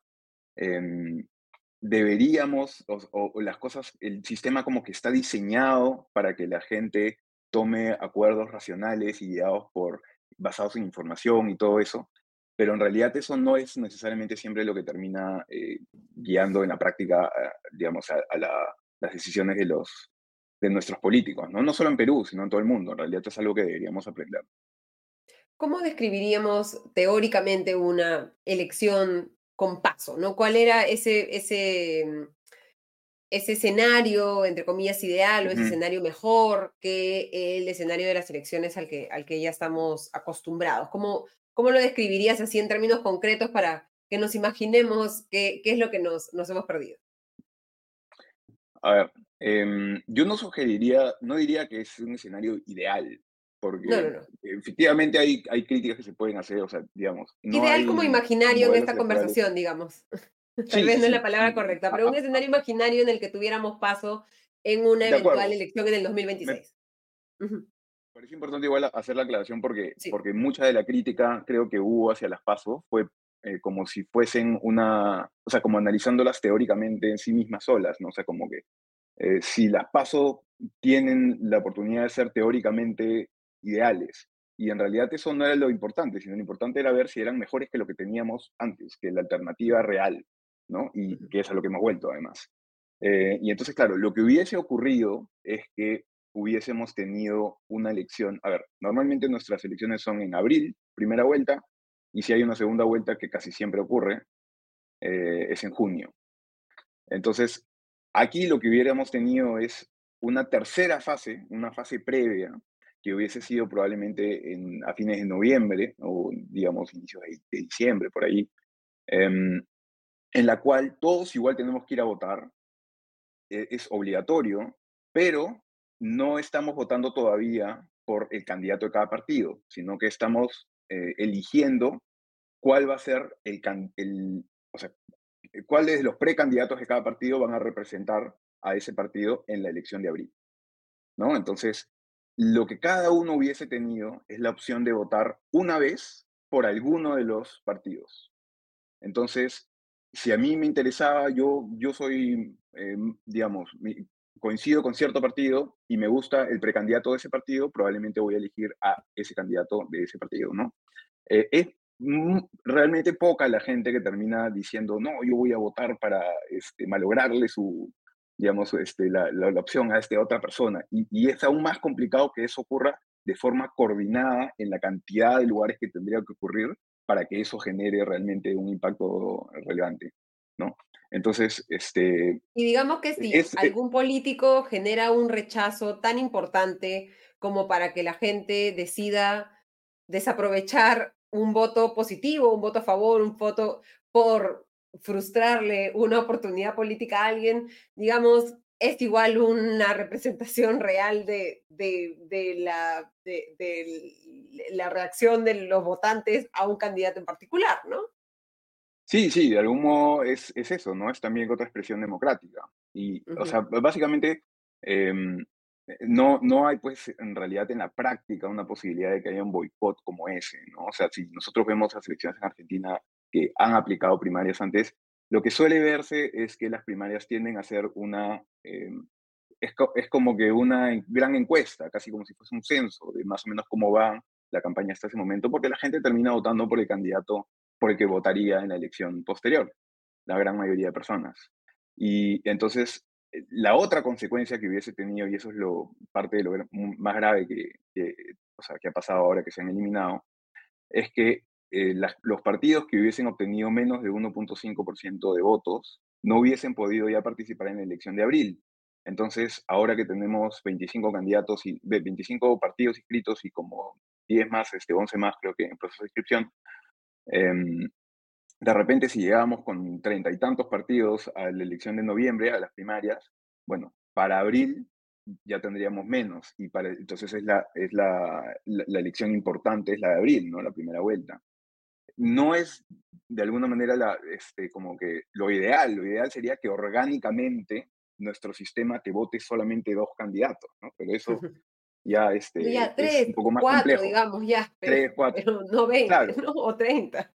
em, deberíamos, o, las cosas, el sistema como que está diseñado para que la gente tome acuerdos racionales y guiados por, basados en información y todo eso, pero en realidad eso no es necesariamente siempre lo que termina eh, guiando en la práctica, eh, digamos, a, las decisiones de, los, de nuestros políticos, ¿no? no solo en Perú, sino en todo el mundo. En realidad es algo que deberíamos aprender. ¿Cómo describiríamos teóricamente una elección con paso? ¿no? ¿Cuál era ese, ese, mm, ese escenario, entre comillas, ideal o ese escenario mejor que el escenario de las elecciones al que, al que ya estamos acostumbrados? ¿Cómo, ¿Cómo lo describirías así en términos concretos para que nos imaginemos qué, qué es lo que nos, nos hemos perdido? A ver, em, yo no sugeriría, no diría que es un escenario ideal, porque efectivamente hay, hay críticas que se pueden hacer, o sea, digamos. ideal como imaginario en esta conversación, digamos. Tal vez no es la palabra correcta, pero un escenario imaginario en el que tuviéramos paso en una eventual elección en el 2026 parece importante igual hacer la aclaración porque, porque mucha de la crítica creo que hubo hacia las PASO fue eh, como si fuesen una, o sea, como analizándolas teóricamente en sí mismas solas, ¿no? O sea, como que eh, si las PASO tienen la oportunidad de ser teóricamente ideales, y en realidad eso no era lo importante, sino lo importante era ver si eran mejores que lo que teníamos antes, que la alternativa real, ¿no? Y que es a lo que hemos vuelto además. Eh, y entonces, claro, lo que hubiese ocurrido es que hubiésemos tenido una elección. A ver, normalmente nuestras elecciones son en abril, primera vuelta, y si hay una segunda vuelta, que casi siempre ocurre, eh, es en junio. Entonces, aquí lo que hubiéramos tenido es una tercera fase, una fase previa, que hubiese sido probablemente en, a fines de noviembre o, digamos, inicios de, diciembre, por ahí, em, en la cual todos igual tenemos que ir a votar, e, es obligatorio, pero no estamos votando todavía por el candidato de cada partido, sino que estamos eh, eligiendo cuál va a ser el, el, o sea, cuáles de los precandidatos de cada partido van a representar a ese partido en la elección de abril. ¿no? Entonces, lo que cada uno hubiese tenido es la opción de votar una vez por alguno de los partidos. Entonces, si a mí me interesaba, yo, yo soy, eh, digamos, coincido con cierto partido y me gusta el precandidato de ese partido, probablemente voy a elegir a ese candidato de ese partido, ¿no? Eh, es realmente poca la gente que termina diciendo, no, yo voy a votar para este, malograrle su, digamos, este, la, la, opción a esta otra persona. Y, y, es aún más complicado que eso ocurra de forma coordinada en la cantidad de lugares que tendría que ocurrir para que eso genere realmente un impacto relevante, ¿no? Entonces, este... Y digamos que si eh algún político genera un rechazo tan importante como para que la gente decida desaprovechar un voto positivo, un voto a favor, un voto por frustrarle una oportunidad política a alguien, digamos, es igual una representación real de, de, la, de, la reacción de los votantes a un candidato en particular, ¿no? Sí, sí, de algún modo es, es eso, ¿no? Es también otra expresión democrática. Y, o sea, básicamente, em, no, no hay, pues, en realidad en la práctica una posibilidad de que haya un boicot como ese, ¿no? O sea, si nosotros vemos las elecciones en Argentina que han aplicado primarias antes, lo que suele verse es que las primarias tienden a ser una, em, es, es, como que una gran encuesta, casi como si fuese un censo de más o menos cómo va la campaña hasta ese momento, porque la gente termina votando por el candidato por el que votaría en la elección posterior, la gran mayoría de personas. Y entonces, eh, la otra consecuencia que hubiese tenido, y eso es lo, parte de lo más grave que, que, o sea, que ha pasado ahora que se han eliminado, es que eh, los partidos que hubiesen obtenido menos de 1.5% de votos no hubiesen podido ya participar en la elección de abril. Entonces, ahora que tenemos 25 candidatos y 25 partidos inscritos y como 10 más, este, 11 más creo que en proceso de inscripción, Em, de repente, si llegamos con treinta y tantos partidos a la elección de noviembre, a las primarias, bueno, para abril ya tendríamos menos. Y para, entonces es, la, es la, la, elección importante, es la de abril, ¿no? La primera vuelta. No es de alguna manera la, este, como que lo ideal. Lo ideal sería que orgánicamente nuestro sistema te vote solamente dos candidatos, ¿no? Pero eso ya, este, ya tres, es un poco más cuatro, digamos, ya. Pero, tres, cuatro. no 20, ¿no? o 30.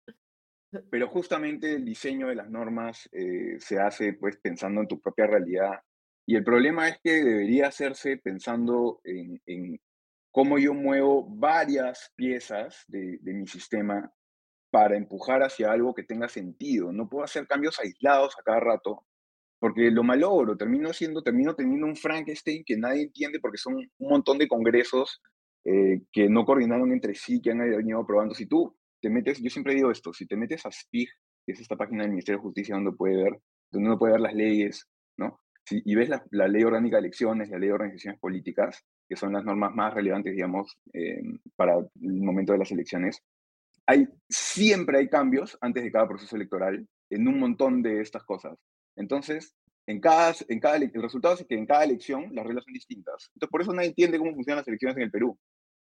Pero justamente el diseño de las normas eh, se hace pues pensando en tu propia realidad. Y el problema es que debería hacerse pensando en, en cómo yo muevo varias piezas de, de, mi sistema para empujar hacia algo que tenga sentido. No puedo hacer cambios aislados a cada rato, porque lo malogro, termino siendo, termino teniendo un Frankenstein que nadie entiende porque son un montón de congresos eh, que no coordinaron entre sí, que han venido aprobando. Si tú te metes, yo siempre digo esto, si te metes a SPIG, que es esta página del Ministerio de Justicia donde puede ver, donde uno puede ver las leyes, ¿no? y ves la, ley orgánica de elecciones, la ley de organizaciones políticas, que son las normas más relevantes, digamos, eh, para el momento de las elecciones, hay, siempre hay cambios antes de cada proceso electoral en un montón de estas cosas. Entonces, en cada, en cada, el resultado es que en cada elección las reglas son distintas. Entonces, por eso nadie entiende cómo funcionan las elecciones en el Perú.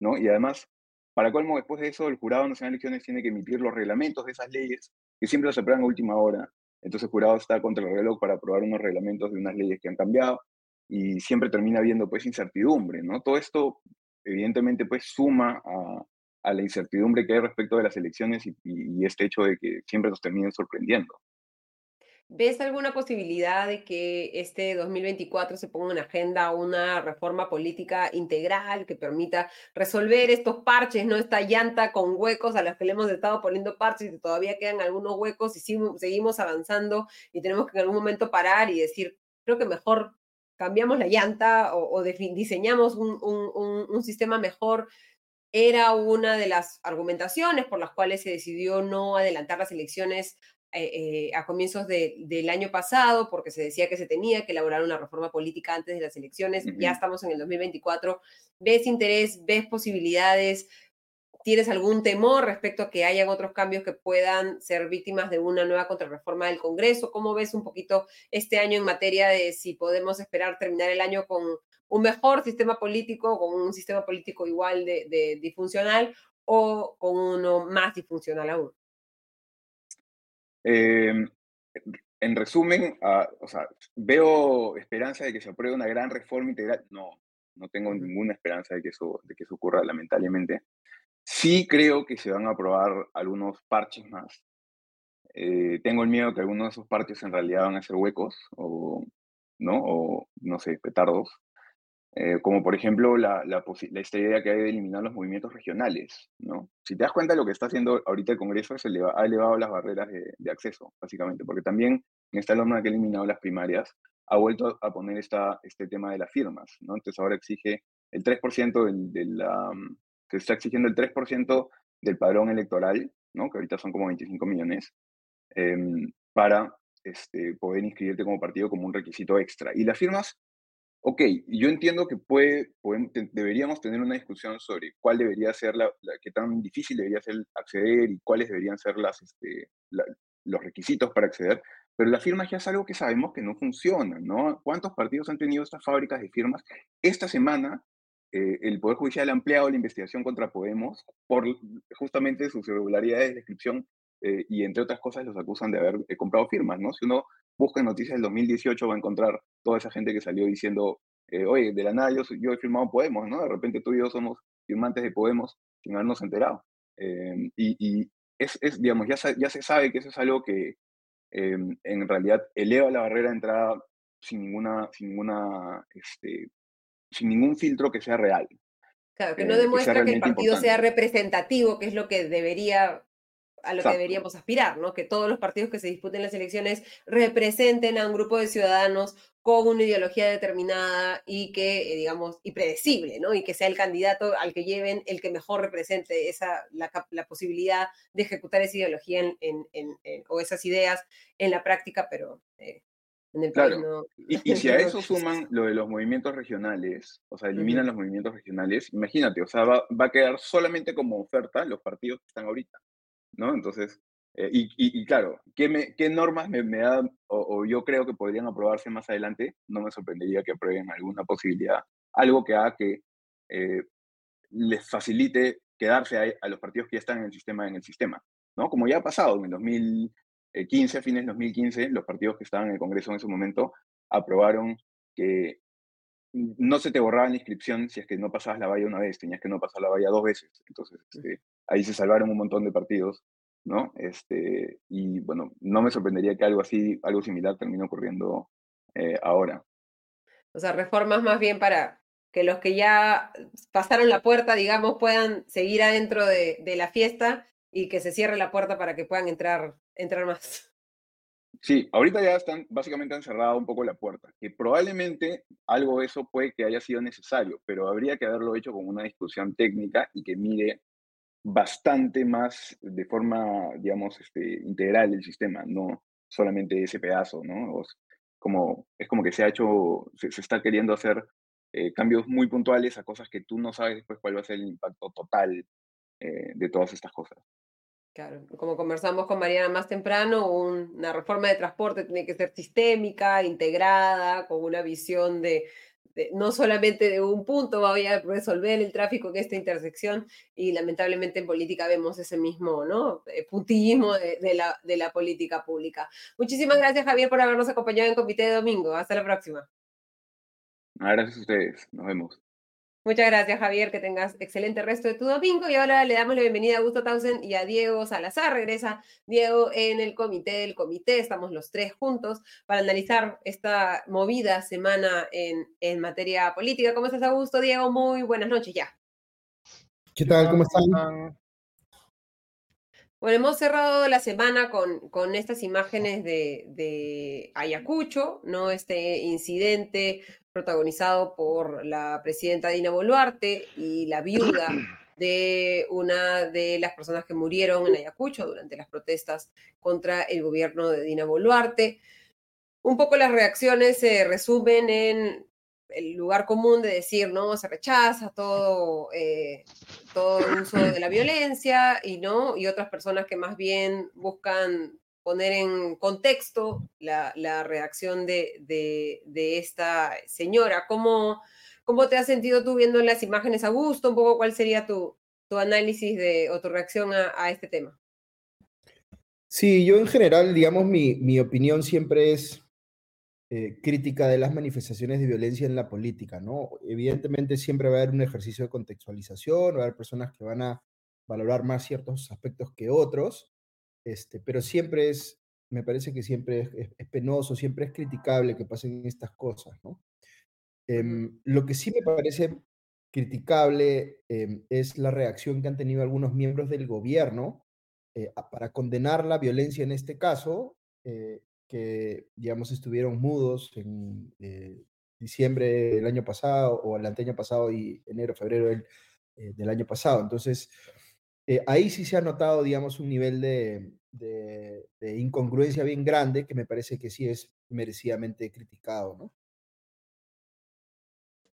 ¿no? Y además, para colmo, después de eso, el Jurado Nacional de Elecciones tiene que emitir los reglamentos de esas leyes, que siempre los aprueban a última hora. Entonces, el jurado está contra el reloj para aprobar unos reglamentos de unas leyes que han cambiado y siempre termina habiendo, pues, incertidumbre, ¿no? Todo esto, evidentemente, pues, suma a, a la incertidumbre que hay respecto de las elecciones y, y, este hecho de que siempre nos terminen sorprendiendo. ¿Ves alguna posibilidad de que este 2024 se ponga en agenda una reforma política integral que permita resolver estos parches, no esta llanta con huecos a los que le hemos estado poniendo parches y todavía quedan algunos huecos y seguimos avanzando y tenemos que en algún momento parar y decir, creo que mejor cambiamos la llanta o, diseñamos un, un, un sistema mejor era una de las argumentaciones por las cuales se decidió no adelantar las elecciones eh, eh, a comienzos del año pasado, porque se decía que se tenía que elaborar una reforma política antes de las elecciones. Ya estamos en el 2024. ¿Ves interés? ¿Ves posibilidades? ¿Tienes algún temor respecto a que hayan otros cambios que puedan ser víctimas de una nueva contrarreforma del Congreso? ¿Cómo ves un poquito este año en materia de si podemos esperar terminar el año con un mejor sistema político, con un sistema político igual de, disfuncional o con uno más disfuncional aún? Em, en resumen, ah, o sea, veo esperanza de que se apruebe una gran reforma integral. No, no tengo ninguna esperanza de que eso, de que eso ocurra, lamentablemente. Sí creo que se van a aprobar algunos parches más. Eh, tengo el miedo de que algunos de esos parches en realidad van a ser huecos o, ¿no? O, no sé, petardos. Eh, como por ejemplo la, la, esta idea que hay de eliminar los movimientos regionales, ¿no? Si te das cuenta, lo que está haciendo ahorita el Congreso es eleva, ha elevado las barreras de, acceso, básicamente, porque también en esta norma que ha eliminado las primarias, ha vuelto a poner esta, este tema de las firmas, ¿no? Entonces ahora exige el 3% del, del se está exigiendo el 3% del padrón electoral, ¿no? Que ahorita son como 25 millones, em, para este, poder inscribirte como partido como un requisito extra. Y las firmas Ok, yo entiendo que puede, deberíamos tener una discusión sobre cuál debería ser la, qué tan difícil debería ser acceder y cuáles deberían ser las, este, los requisitos para acceder, pero la firma ya es algo que sabemos que no funciona, ¿no? ¿Cuántos partidos han tenido estas fábricas de firmas? Esta semana eh, el Poder Judicial ha ampliado la investigación contra Podemos por justamente sus irregularidades de descripción eh, y entre otras cosas los acusan de haber eh, comprado firmas, ¿no? Si uno busca noticias del 2018 va a encontrar toda esa gente que salió diciendo, eh, oye, de la nada yo, yo he firmado Podemos, ¿no? De repente tú y yo somos firmantes de Podemos sin habernos enterado. y, y es, es, digamos, ya, ya se sabe que eso es algo que en realidad eleva la barrera de entrada sin ninguna, sin ninguna, este, sin ningún filtro que sea real. Claro, que no demuestra que, el partido sea representativo, que es lo que debería a lo que deberíamos aspirar, ¿no? Que todos los partidos que se disputen las elecciones representen a un grupo de ciudadanos con una ideología determinada y que, eh, digamos, y predecible, ¿no? Y que sea el candidato al que lleven el que mejor represente esa, la, posibilidad de ejecutar esa ideología en, o esas ideas en la práctica, pero eh, en el claro. no... y, si a eso suman lo de los movimientos regionales, o sea, eliminan los movimientos regionales, imagínate, o sea, va, va a quedar solamente como oferta los partidos que están ahorita. ¿No? Entonces, eh, y, claro, ¿qué, ¿qué normas me, me dan o, yo creo que podrían aprobarse más adelante? No me sorprendería que aprueben alguna posibilidad, algo que haga que eh, les facilite quedarse a, los partidos que ya están en el sistema, en el sistema, ¿no? Como ya ha pasado en el 2015, a fines de 2015, los partidos que estaban en el Congreso en ese momento aprobaron que no se te borraba la inscripción si es que no pasabas la valla una vez, tenías que no pasar la valla dos veces. Entonces, ahí se salvaron un montón de partidos, ¿no? Este, y bueno, no me sorprendería que algo así, algo similar termine ocurriendo eh, ahora. O sea, reformas más bien para que los que ya pasaron la puerta, digamos, puedan seguir adentro de, de la fiesta y que se cierre la puerta para que puedan entrar, entrar más. Sí, ahorita ya están, básicamente han cerrado un poco la puerta, que probablemente algo de eso puede que haya sido necesario, pero habría que haberlo hecho con una discusión técnica y que mire bastante más de forma, digamos, este, integral el sistema, no solamente ese pedazo, ¿no? como, es como que se ha hecho, se, está queriendo hacer eh, cambios muy puntuales a cosas que tú no sabes después cuál va a ser el impacto total eh, de todas estas cosas. Claro, como conversamos con Mariana más temprano, una reforma de transporte tiene que ser sistémica, integrada, con una visión de, no solamente de un punto voy a resolver el tráfico en esta intersección y lamentablemente en política vemos ese mismo ¿no? Eh, puntillismo de, la, de la política pública. Muchísimas gracias Javier por habernos acompañado en Comité de Domingo. Hasta la próxima. Gracias a ustedes. Nos vemos. Muchas gracias, Javier. Que tengas excelente resto de tu domingo. Y ahora le damos la bienvenida a Augusto Tausen y a Diego Salazar. Regresa Diego en el comité del comité. Estamos los tres juntos para analizar esta movida semana en, en materia política. ¿Cómo estás, Augusto? Diego, muy buenas noches ya. ¿Qué tal? ¿Cómo están? Bueno, hemos cerrado la semana con, con estas imágenes de, de, Ayacucho, ¿no? Este incidente protagonizado por la presidenta Dina Boluarte y la viuda de una de las personas que murieron en Ayacucho durante las protestas contra el gobierno de Dina Boluarte. Un poco las reacciones se resumen en el lugar común de decir, ¿no? Se rechaza todo, eh, todo uso de la violencia y, ¿no? Y otras personas que más bien buscan poner en contexto la, reacción de, de, esta señora. ¿Cómo, ¿Cómo te has sentido tú viendo las imágenes a gusto? Un poco cuál sería tu, tu análisis de, o tu reacción a, este tema. Sí, yo en general, digamos, mi, mi opinión siempre es eh, crítica de las manifestaciones de violencia en la política, ¿no? Evidentemente siempre va a haber un ejercicio de contextualización, va a haber personas que van a valorar más ciertos aspectos que otros, este, pero siempre es, me parece que siempre es, penoso, siempre es criticable que pasen estas cosas, ¿no? Em, lo que sí me parece criticable em, es la reacción que han tenido algunos miembros del gobierno eh, para condenar la violencia en este caso, eh, que, digamos, estuvieron mudos en eh, diciembre del año pasado o el año pasado y enero, febrero del, del año pasado. Entonces, eh, ahí sí se ha notado, digamos, un nivel de, incongruencia bien grande que me parece que sí es merecidamente criticado, ¿no?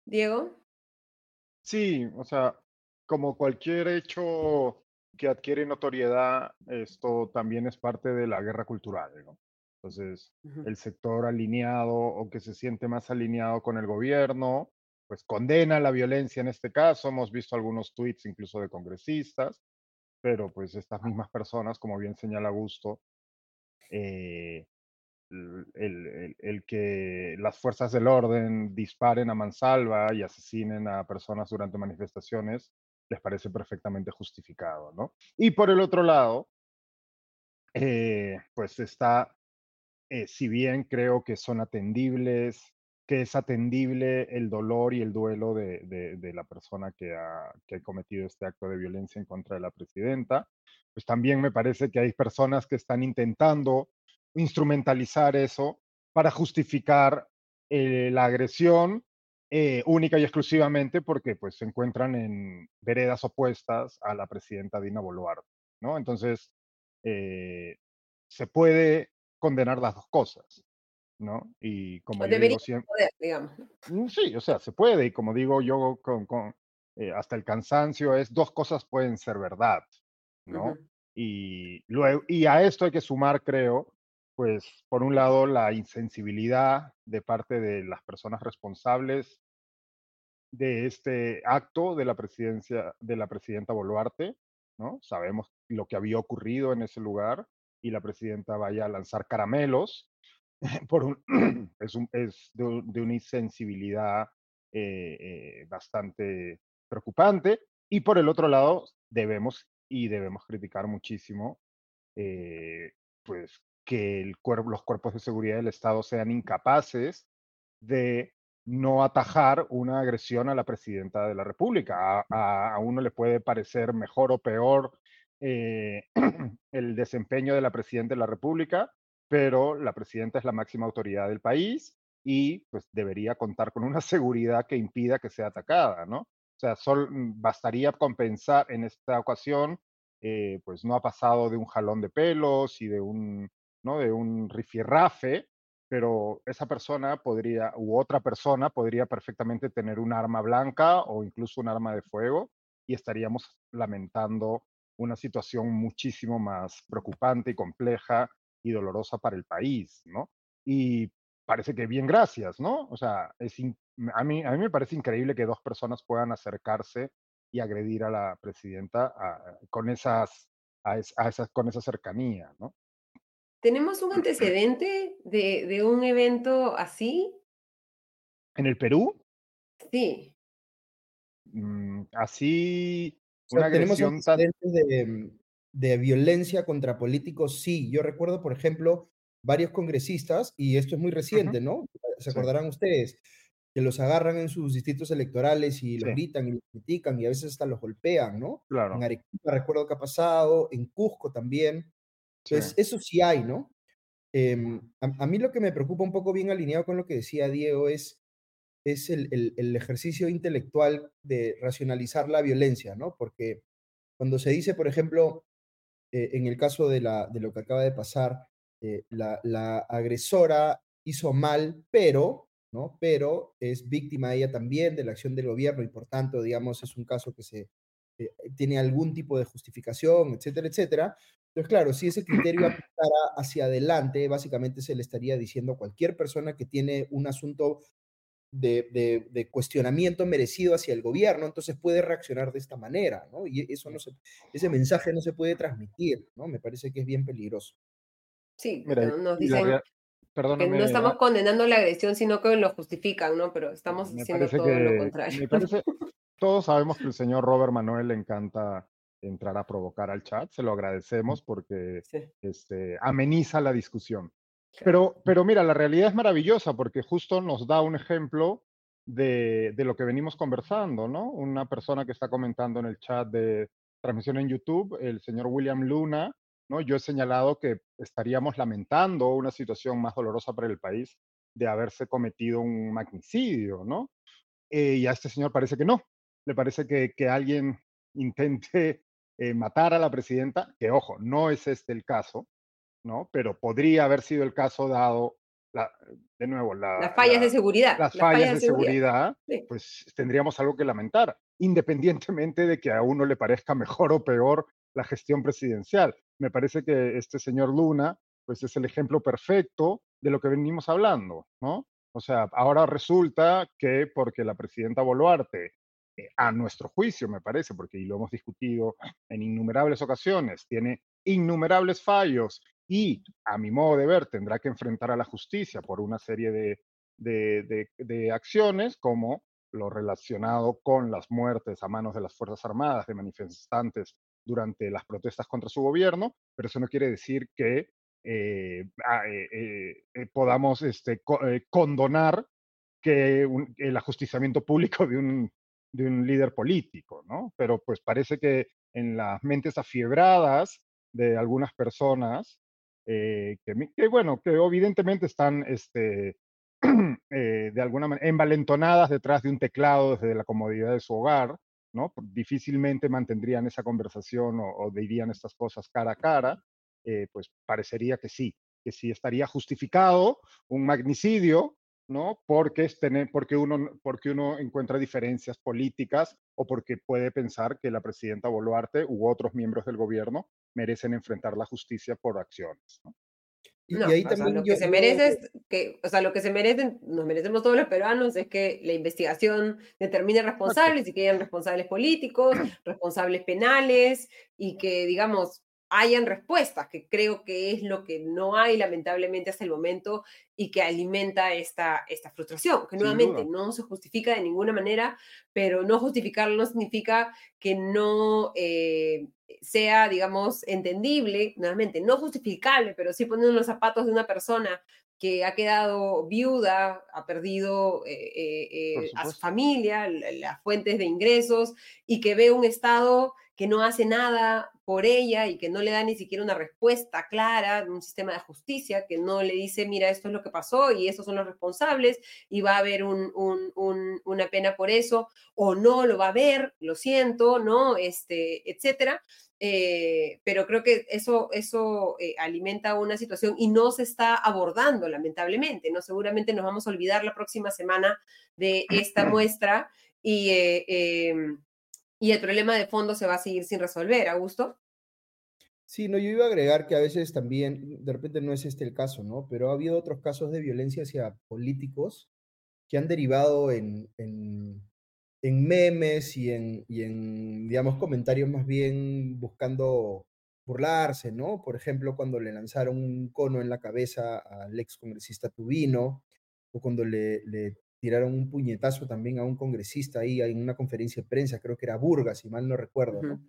Diego. Sí, o sea, como cualquier hecho que adquiere notoriedad, esto también es parte de la guerra cultural, ¿no? Entonces, el sector alineado o que se siente más alineado con el gobierno, pues condena la violencia en este caso. Hemos visto algunos tweets incluso de congresistas pero pues estas mismas personas, como bien señala Gusto, eh, el, que las fuerzas del orden disparen a mansalva y asesinen a personas durante manifestaciones les parece perfectamente justificado, ¿no? Y por el otro lado, eh, pues está, eh, si bien creo que son atendibles que es atendible el dolor y el duelo de, la persona que ha, cometido este acto de violencia en contra de la presidenta. Pues también me parece que hay personas que están intentando instrumentalizar eso para justificar eh, la agresión eh, única y exclusivamente porque pues, se encuentran en veredas opuestas a la presidenta Dina Boluarte. ¿no? Entonces, eh, se puede condenar las dos cosas. ¿no? Y como yo digo siempre, digamos. Mm, sí, o sea, se puede, y como digo yo con, eh, hasta el cansancio, es dos cosas pueden ser verdad, ¿no? y, luego, y a esto hay que sumar, creo, pues, por un lado, la insensibilidad de parte de las personas responsables de este acto de la presidencia de la presidenta Boluarte, ¿no? Sabemos lo que había ocurrido en ese lugar y la presidenta vaya a lanzar caramelos por un, es, un, es de, una insensibilidad eh, eh, bastante preocupante. Y por el otro lado, debemos y debemos criticar muchísimo eh, pues que el los cuerpos de seguridad del Estado sean incapaces de no atajar una agresión a la presidenta de la República. A, a, uno le puede parecer mejor o peor eh, el desempeño de la presidenta de la República, pero la presidenta es la máxima autoridad del país y pues debería contar con una seguridad que impida que sea atacada, ¿no? O sea, mm, bastaría compensar en esta ocasión, eh, pues no ha pasado de un jalón de pelos y de un, ¿no? De un rifirrafe, pero esa persona podría, u otra persona podría perfectamente tener un arma blanca o incluso un arma de fuego y estaríamos lamentando una situación muchísimo más preocupante y compleja y dolorosa para el país, ¿no? Y parece que bien, gracias, ¿no? O sea, es a, mí, a mí me parece increíble que dos personas puedan acercarse y agredir a la presidenta con, esas, a, esas, con esa cercanía, ¿no? ¿Tenemos un antecedente de, de un evento así? ¿En el Perú? Sí. Mm, así, una tenemos antecedentes de, de violencia contra políticos, sí. Yo recuerdo, por ejemplo, varios congresistas, y esto es muy reciente, ¿no? Se acordarán ustedes, que los agarran en sus distritos electorales y los gritan y los critican y a veces hasta los golpean, ¿no? Claro. En Arequipa recuerdo que ha pasado, en Cusco también. Entonces, eso sí hay, ¿no? Em, a, mí lo que me preocupa un poco bien alineado con lo que decía Diego es, es el, el ejercicio intelectual de racionalizar la violencia, ¿no? Porque cuando se dice, por ejemplo, eh, en el caso de, la, de lo que acaba de pasar, eh, la, agresora hizo mal, pero, ¿no? Pero es víctima ella también de la acción del gobierno y por tanto, digamos, es un caso que se eh, tiene algún tipo de justificación, etcétera, etcétera. Entonces, claro, si ese criterio apuntara hacia adelante, básicamente se le estaría diciendo a cualquier persona que tiene un asunto de, cuestionamiento merecido hacia el gobierno, entonces puede reaccionar de esta manera, ¿no? Y eso no se, ese mensaje no se puede transmitir, ¿no? Me parece que es bien peligroso. Sí, nos dicen que no estamos condenando la agresión, sino que lo justifican, ¿no? Pero estamos diciendo todo lo contrario. todos sabemos que el señor Robert Manuel le encanta entrar a provocar al chat, se lo agradecemos porque este, ameniza la discusión. Pero, pero mira, la realidad es maravillosa porque justo nos da un ejemplo de, de, lo que venimos conversando, ¿no? Una persona que está comentando en el chat de transmisión en YouTube, el señor William Luna, ¿no? Yo he señalado que estaríamos lamentando una situación más dolorosa para el país de haberse cometido un magnicidio, ¿no? Eh, y a este señor parece que no. Le parece que, que alguien intente eh, matar a la presidenta, que ojo, no es este el caso, ¿no? Pero podría haber sido el caso dado, la, de nuevo, las fallas de seguridad. Las, fallas, de, seguridad, pues tendríamos algo que lamentar, independientemente de que a uno le parezca mejor o peor la gestión presidencial. Me parece que este señor Luna, pues es el ejemplo perfecto de lo que venimos hablando, ¿no? O sea, ahora resulta que porque la presidenta Boluarte, eh, a nuestro juicio, me parece, porque lo hemos discutido en innumerables ocasiones, tiene innumerables fallos y, a mi modo de ver, tendrá que enfrentar a la justicia por una serie de, de, acciones como lo relacionado con las muertes a manos de las Fuerzas Armadas de manifestantes durante las protestas contra su gobierno, pero eso no quiere decir que eh, ah, eh, eh, podamos este, condonar que el ajusticiamiento público de un, de un líder político, ¿no? Pero pues parece que en las mentes afiebradas de algunas personas, eh, que, bueno, que evidentemente están este, eh, de alguna manera envalentonadas detrás de un teclado desde la comodidad de su hogar, ¿no? Difícilmente mantendrían esa conversación o, dirían estas cosas cara a cara, eh, pues parecería que sí, que sí estaría justificado un magnicidio, ¿no? Porque, es tener, porque, uno, porque uno encuentra diferencias políticas o porque puede pensar que la presidenta Boluarte u otros miembros del gobierno merecen enfrentar la justicia por acciones. ¿no? y ahí también lo que se merece es que, o sea, lo que se merecen, nos merecemos todos los peruanos es que la investigación determine responsables y que hayan responsables políticos, responsables penales y que, digamos, hayan respuestas, que creo que es lo que no hay lamentablemente hasta el momento y que alimenta esta, esta frustración, que nuevamente no se justifica de ninguna manera, pero no justificarlo no significa que no eh, sea, digamos, entendible, nuevamente, no justificable, pero sí poniendo los zapatos de una persona que ha quedado viuda, ha perdido eh, eh, a su familia, las fuentes de ingresos y que ve un Estado que no hace nada por ella y que no le da ni siquiera una respuesta clara, un sistema de justicia que no le dice, mira, esto es lo que pasó y estos son los responsables y va a haber una pena por eso, o no lo va a haber, lo siento, ¿no? Este, etcétera. Eh, pero creo que eso, eso eh, alimenta una situación y no se está abordando, lamentablemente, ¿no? Seguramente nos vamos a olvidar la próxima semana de esta muestra y, eh, em, y el problema de fondo se va a seguir sin resolver, Augusto. Sí, no, yo iba a agregar que a veces también, de repente no es este el caso, ¿no? Pero ha habido otros casos de violencia hacia políticos que han derivado en, en memes y en, y en, digamos, comentarios más bien buscando burlarse, ¿no? Por ejemplo, cuando le lanzaron un cono en la cabeza al ex congresista Tubino, o cuando le tiraron un puñetazo también a un congresista ahí en una conferencia de prensa, creo que era Burgas, si mal no recuerdo, ¿no?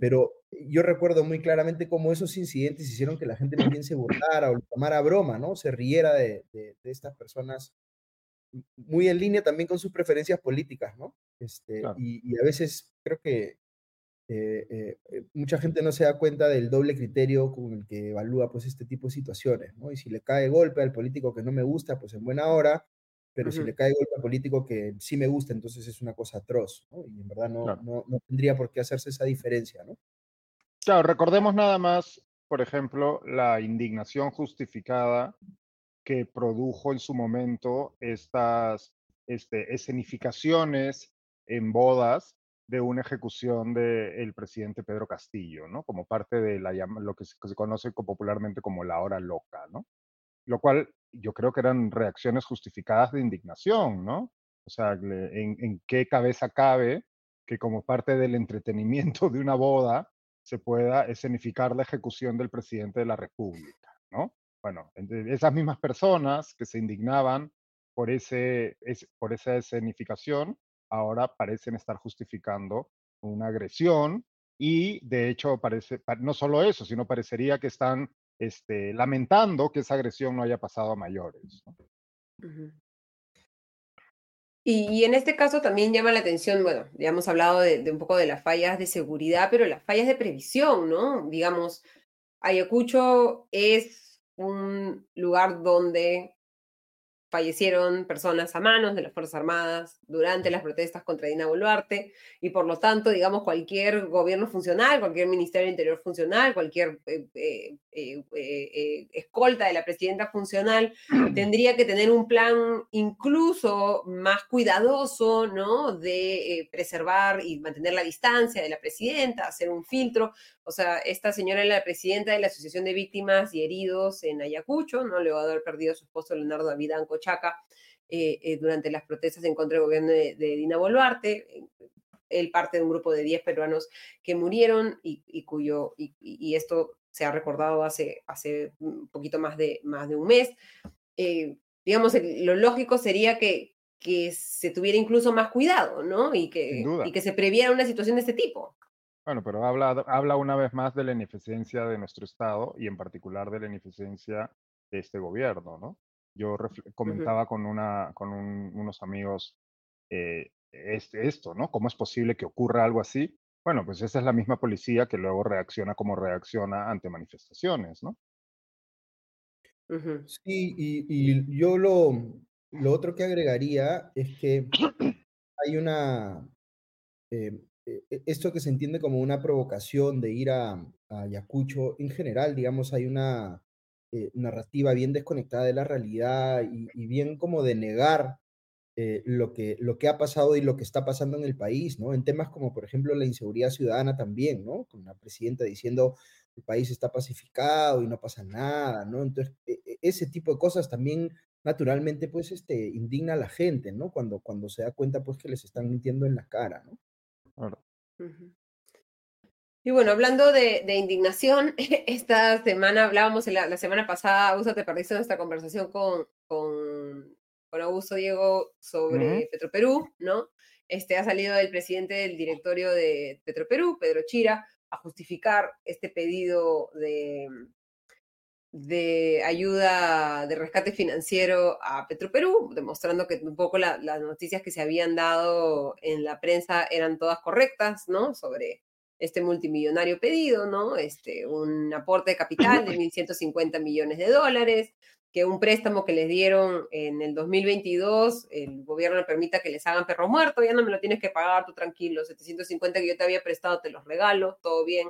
Pero yo recuerdo muy claramente cómo esos incidentes hicieron que la gente también se burlara o lo tomara a broma, ¿no? Se riera de, de, de estas personas muy en línea también con sus preferencias políticas, ¿no? Este, y, a veces creo que eh, eh, eh, mucha gente no se da cuenta del doble criterio con el que evalúa pues este tipo de situaciones, ¿no? Y si le cae golpe al político que no me gusta, pues en buena hora, pero si le cae golpe al político que sí me gusta, entonces es una cosa atroz, ¿no? Y en verdad no, no, no tendría por qué hacerse esa diferencia, ¿no? Claro, recordemos nada más, por ejemplo, la indignación justificada que produjo en su momento estas este, escenificaciones en bodas de una ejecución del presidente Pedro Castillo, ¿no? Como parte de la, lo que se, conoce popularmente como la hora loca, ¿no? Lo cual yo creo que eran reacciones justificadas de indignación, ¿no? O sea, en, qué cabeza cabe que como parte del entretenimiento de una boda se pueda escenificar la ejecución del presidente de la República, ¿no? Bueno, esas mismas personas que se indignaban por, ese, por esa escenificación, ahora parecen estar justificando una agresión y de hecho parece, no solo eso, sino parecería que están este, lamentando que esa agresión no haya pasado a mayores. y, en este caso también llama la atención, bueno, ya hemos hablado de, de, un poco de las fallas de seguridad, pero las fallas de previsión, ¿no? Digamos, Ayacucho es un lugar donde fallecieron personas a manos de las Fuerzas Armadas durante las protestas contra Dina Boluarte y por lo tanto, digamos, cualquier gobierno funcional, cualquier ministerio del interior funcional, cualquier eh, eh, eh, escolta de la presidenta funcional tendría que tener un plan incluso más cuidadoso, ¿no? De preservar y mantener la distancia de la presidenta, hacer un filtro. O sea, esta señora es la presidenta de la Asociación de Víctimas y Heridos en Ayacucho, ¿no? Luego de haber perdido a su esposo Leonardo Davidanco Chaca eh, eh, durante las protestas en contra del gobierno de, Dina Boluarte. Él parte de un grupo de 10 peruanos que murieron y, cuyo, y, esto se ha recordado hace, hace un poquito más de, más de un mes. Eh, digamos, lo lógico sería que, que se tuviera incluso más cuidado, ¿no? Y que, y que se previera una situación de este tipo. Bueno, pero habla, habla una vez más de la ineficiencia de nuestro Estado y en particular de la ineficiencia de este gobierno, ¿no? Yo comentaba con, una, con unos amigos eh, esto, ¿no? ¿Cómo es posible que ocurra algo así? Bueno, pues esa es la misma policía que luego reacciona como reacciona ante manifestaciones, ¿no? Sí, y, yo lo, lo, otro que agregaría es que hay una, eh, esto que se entiende como una provocación de ir a, a Ayacucho, en general, digamos, hay una eh, narrativa bien desconectada de la realidad y, bien como de negar eh, lo, que, lo que ha pasado y lo que está pasando en el país, ¿no? En temas como, por ejemplo, la inseguridad ciudadana también, ¿no? Con la presidenta diciendo el país está pacificado y no pasa nada, ¿no? Entonces, e, ese tipo de cosas también naturalmente, pues, este, indigna a la gente, ¿no? Cuando, cuando se da cuenta, pues, que les están mintiendo en la cara, ¿no? Y bueno, hablando de, indignación, esta semana hablábamos, la, semana pasada, Augusto, te perdiste nuestra conversación con, con, con Augusto Diego sobre Petroperú, ¿no? Este, ha salido el presidente del directorio de Petroperú, Pedro Chira, a justificar este pedido de, de ayuda de rescate financiero a Petroperú, demostrando que un poco las noticias que se habían dado en la prensa eran todas correctas, ¿no? Sobre este multimillonario pedido, ¿no? Este, un aporte de capital de 1.150 millones de dólares, que un préstamo que les dieron en el 2022, el gobierno le permita que les hagan perro muerto, ya no me lo tienes que pagar, tú tranquilo, 750 que yo te había prestado, te los regalo, todo bien,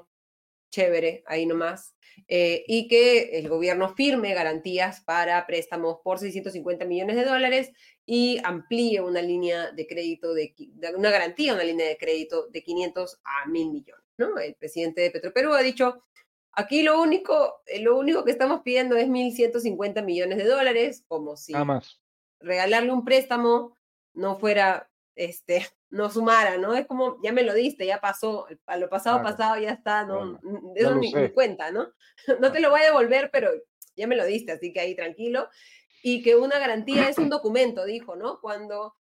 chévere, ahí nomás, eh, y que el gobierno firme garantías para préstamos por 650 millones de dólares y amplíe una línea de crédito, de, una garantía, una línea de crédito de 500 a 1000 millones. ¿no? El presidente de Petroperú ha dicho, aquí lo único, eh, lo único que estamos pidiendo es 1.150 millones de dólares, como si regalarle un préstamo no fuera este, no sumara, ¿no? Es como, ya me lo diste, ya pasó, a lo pasado, pasado, ya está, no, eso ni, cuenta, ¿no? No te lo voy a devolver, pero ya me lo diste, así que ahí tranquilo. Y que una garantía es un documento, dijo, ¿no? Cuando,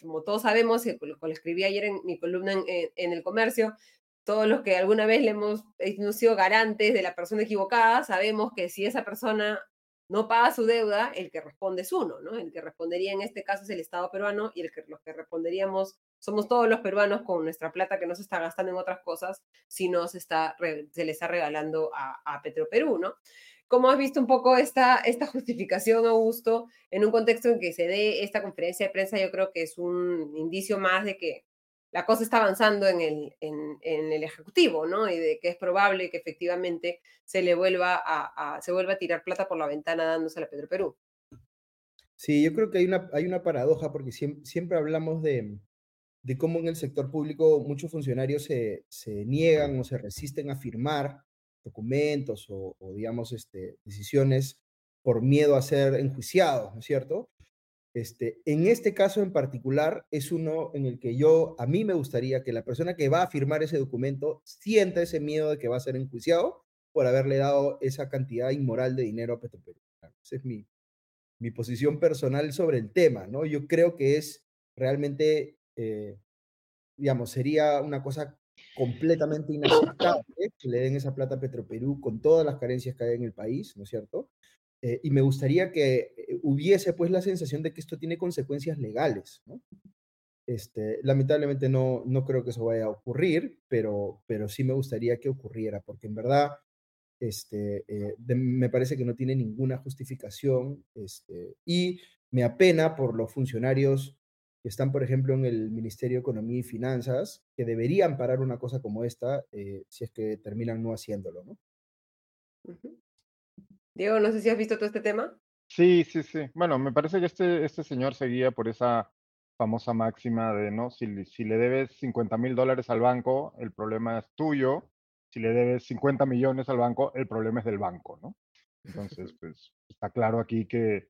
como todos sabemos, y lo, escribí ayer en mi columna en, en, el comercio, todos los que alguna vez le hemos, hemos sido garantes de la persona equivocada, sabemos que si esa persona no paga su deuda, el que responde es uno, ¿no? El que respondería en este caso es el Estado peruano y el que, los que responderíamos somos todos los peruanos con nuestra plata que no se está gastando en otras cosas, sino se, está, se le está regalando a, a Petroperú, ¿no? ¿Cómo has visto un poco esta, esta justificación, Augusto, en un contexto en que se dé esta conferencia de prensa? Yo creo que es un indicio más de que la cosa está avanzando en el, en, el Ejecutivo, ¿no? Y de que es probable que efectivamente se le vuelva a, se vuelva a tirar plata por la ventana dándose a Pedro Perú. Sí, yo creo que hay una, hay una paradoja porque siempre, hablamos de, de, cómo en el sector público muchos funcionarios se, se, niegan o se resisten a firmar documentos o, o, digamos, este, decisiones por miedo a ser enjuiciados, ¿no es cierto? Este, en este caso en particular es uno en el que yo, a mí me gustaría que la persona que va a firmar ese documento sienta ese miedo de que va a ser enjuiciado por haberle dado esa cantidad inmoral de dinero a Petroperú. Esa es mi, mi posición personal sobre el tema, ¿no? Yo creo que es realmente, eh, digamos, sería una cosa completamente inaceptable que le den esa plata a Petroperú con todas las carencias que hay en el país, ¿no es cierto? Eh, y me gustaría que eh, hubiese pues la sensación de que esto tiene consecuencias legales. Este, lamentablemente no, no creo que eso vaya a ocurrir, pero, pero sí me gustaría que ocurriera, porque en verdad este, eh, me parece que no tiene ninguna justificación este, y me apena por los funcionarios que están, por ejemplo, en el Ministerio de Economía y Finanzas, que deberían parar una cosa como esta si es que terminan no haciéndolo. Diego, no sé si has visto todo este tema. Sí, sí, sí. Bueno, me parece que este, este señor seguía por esa famosa máxima de, ¿no? Si, si le debes 50 mil dólares al banco, el problema es tuyo. Si le debes 50 millones al banco, el problema es del banco, ¿no? Entonces, pues está claro aquí que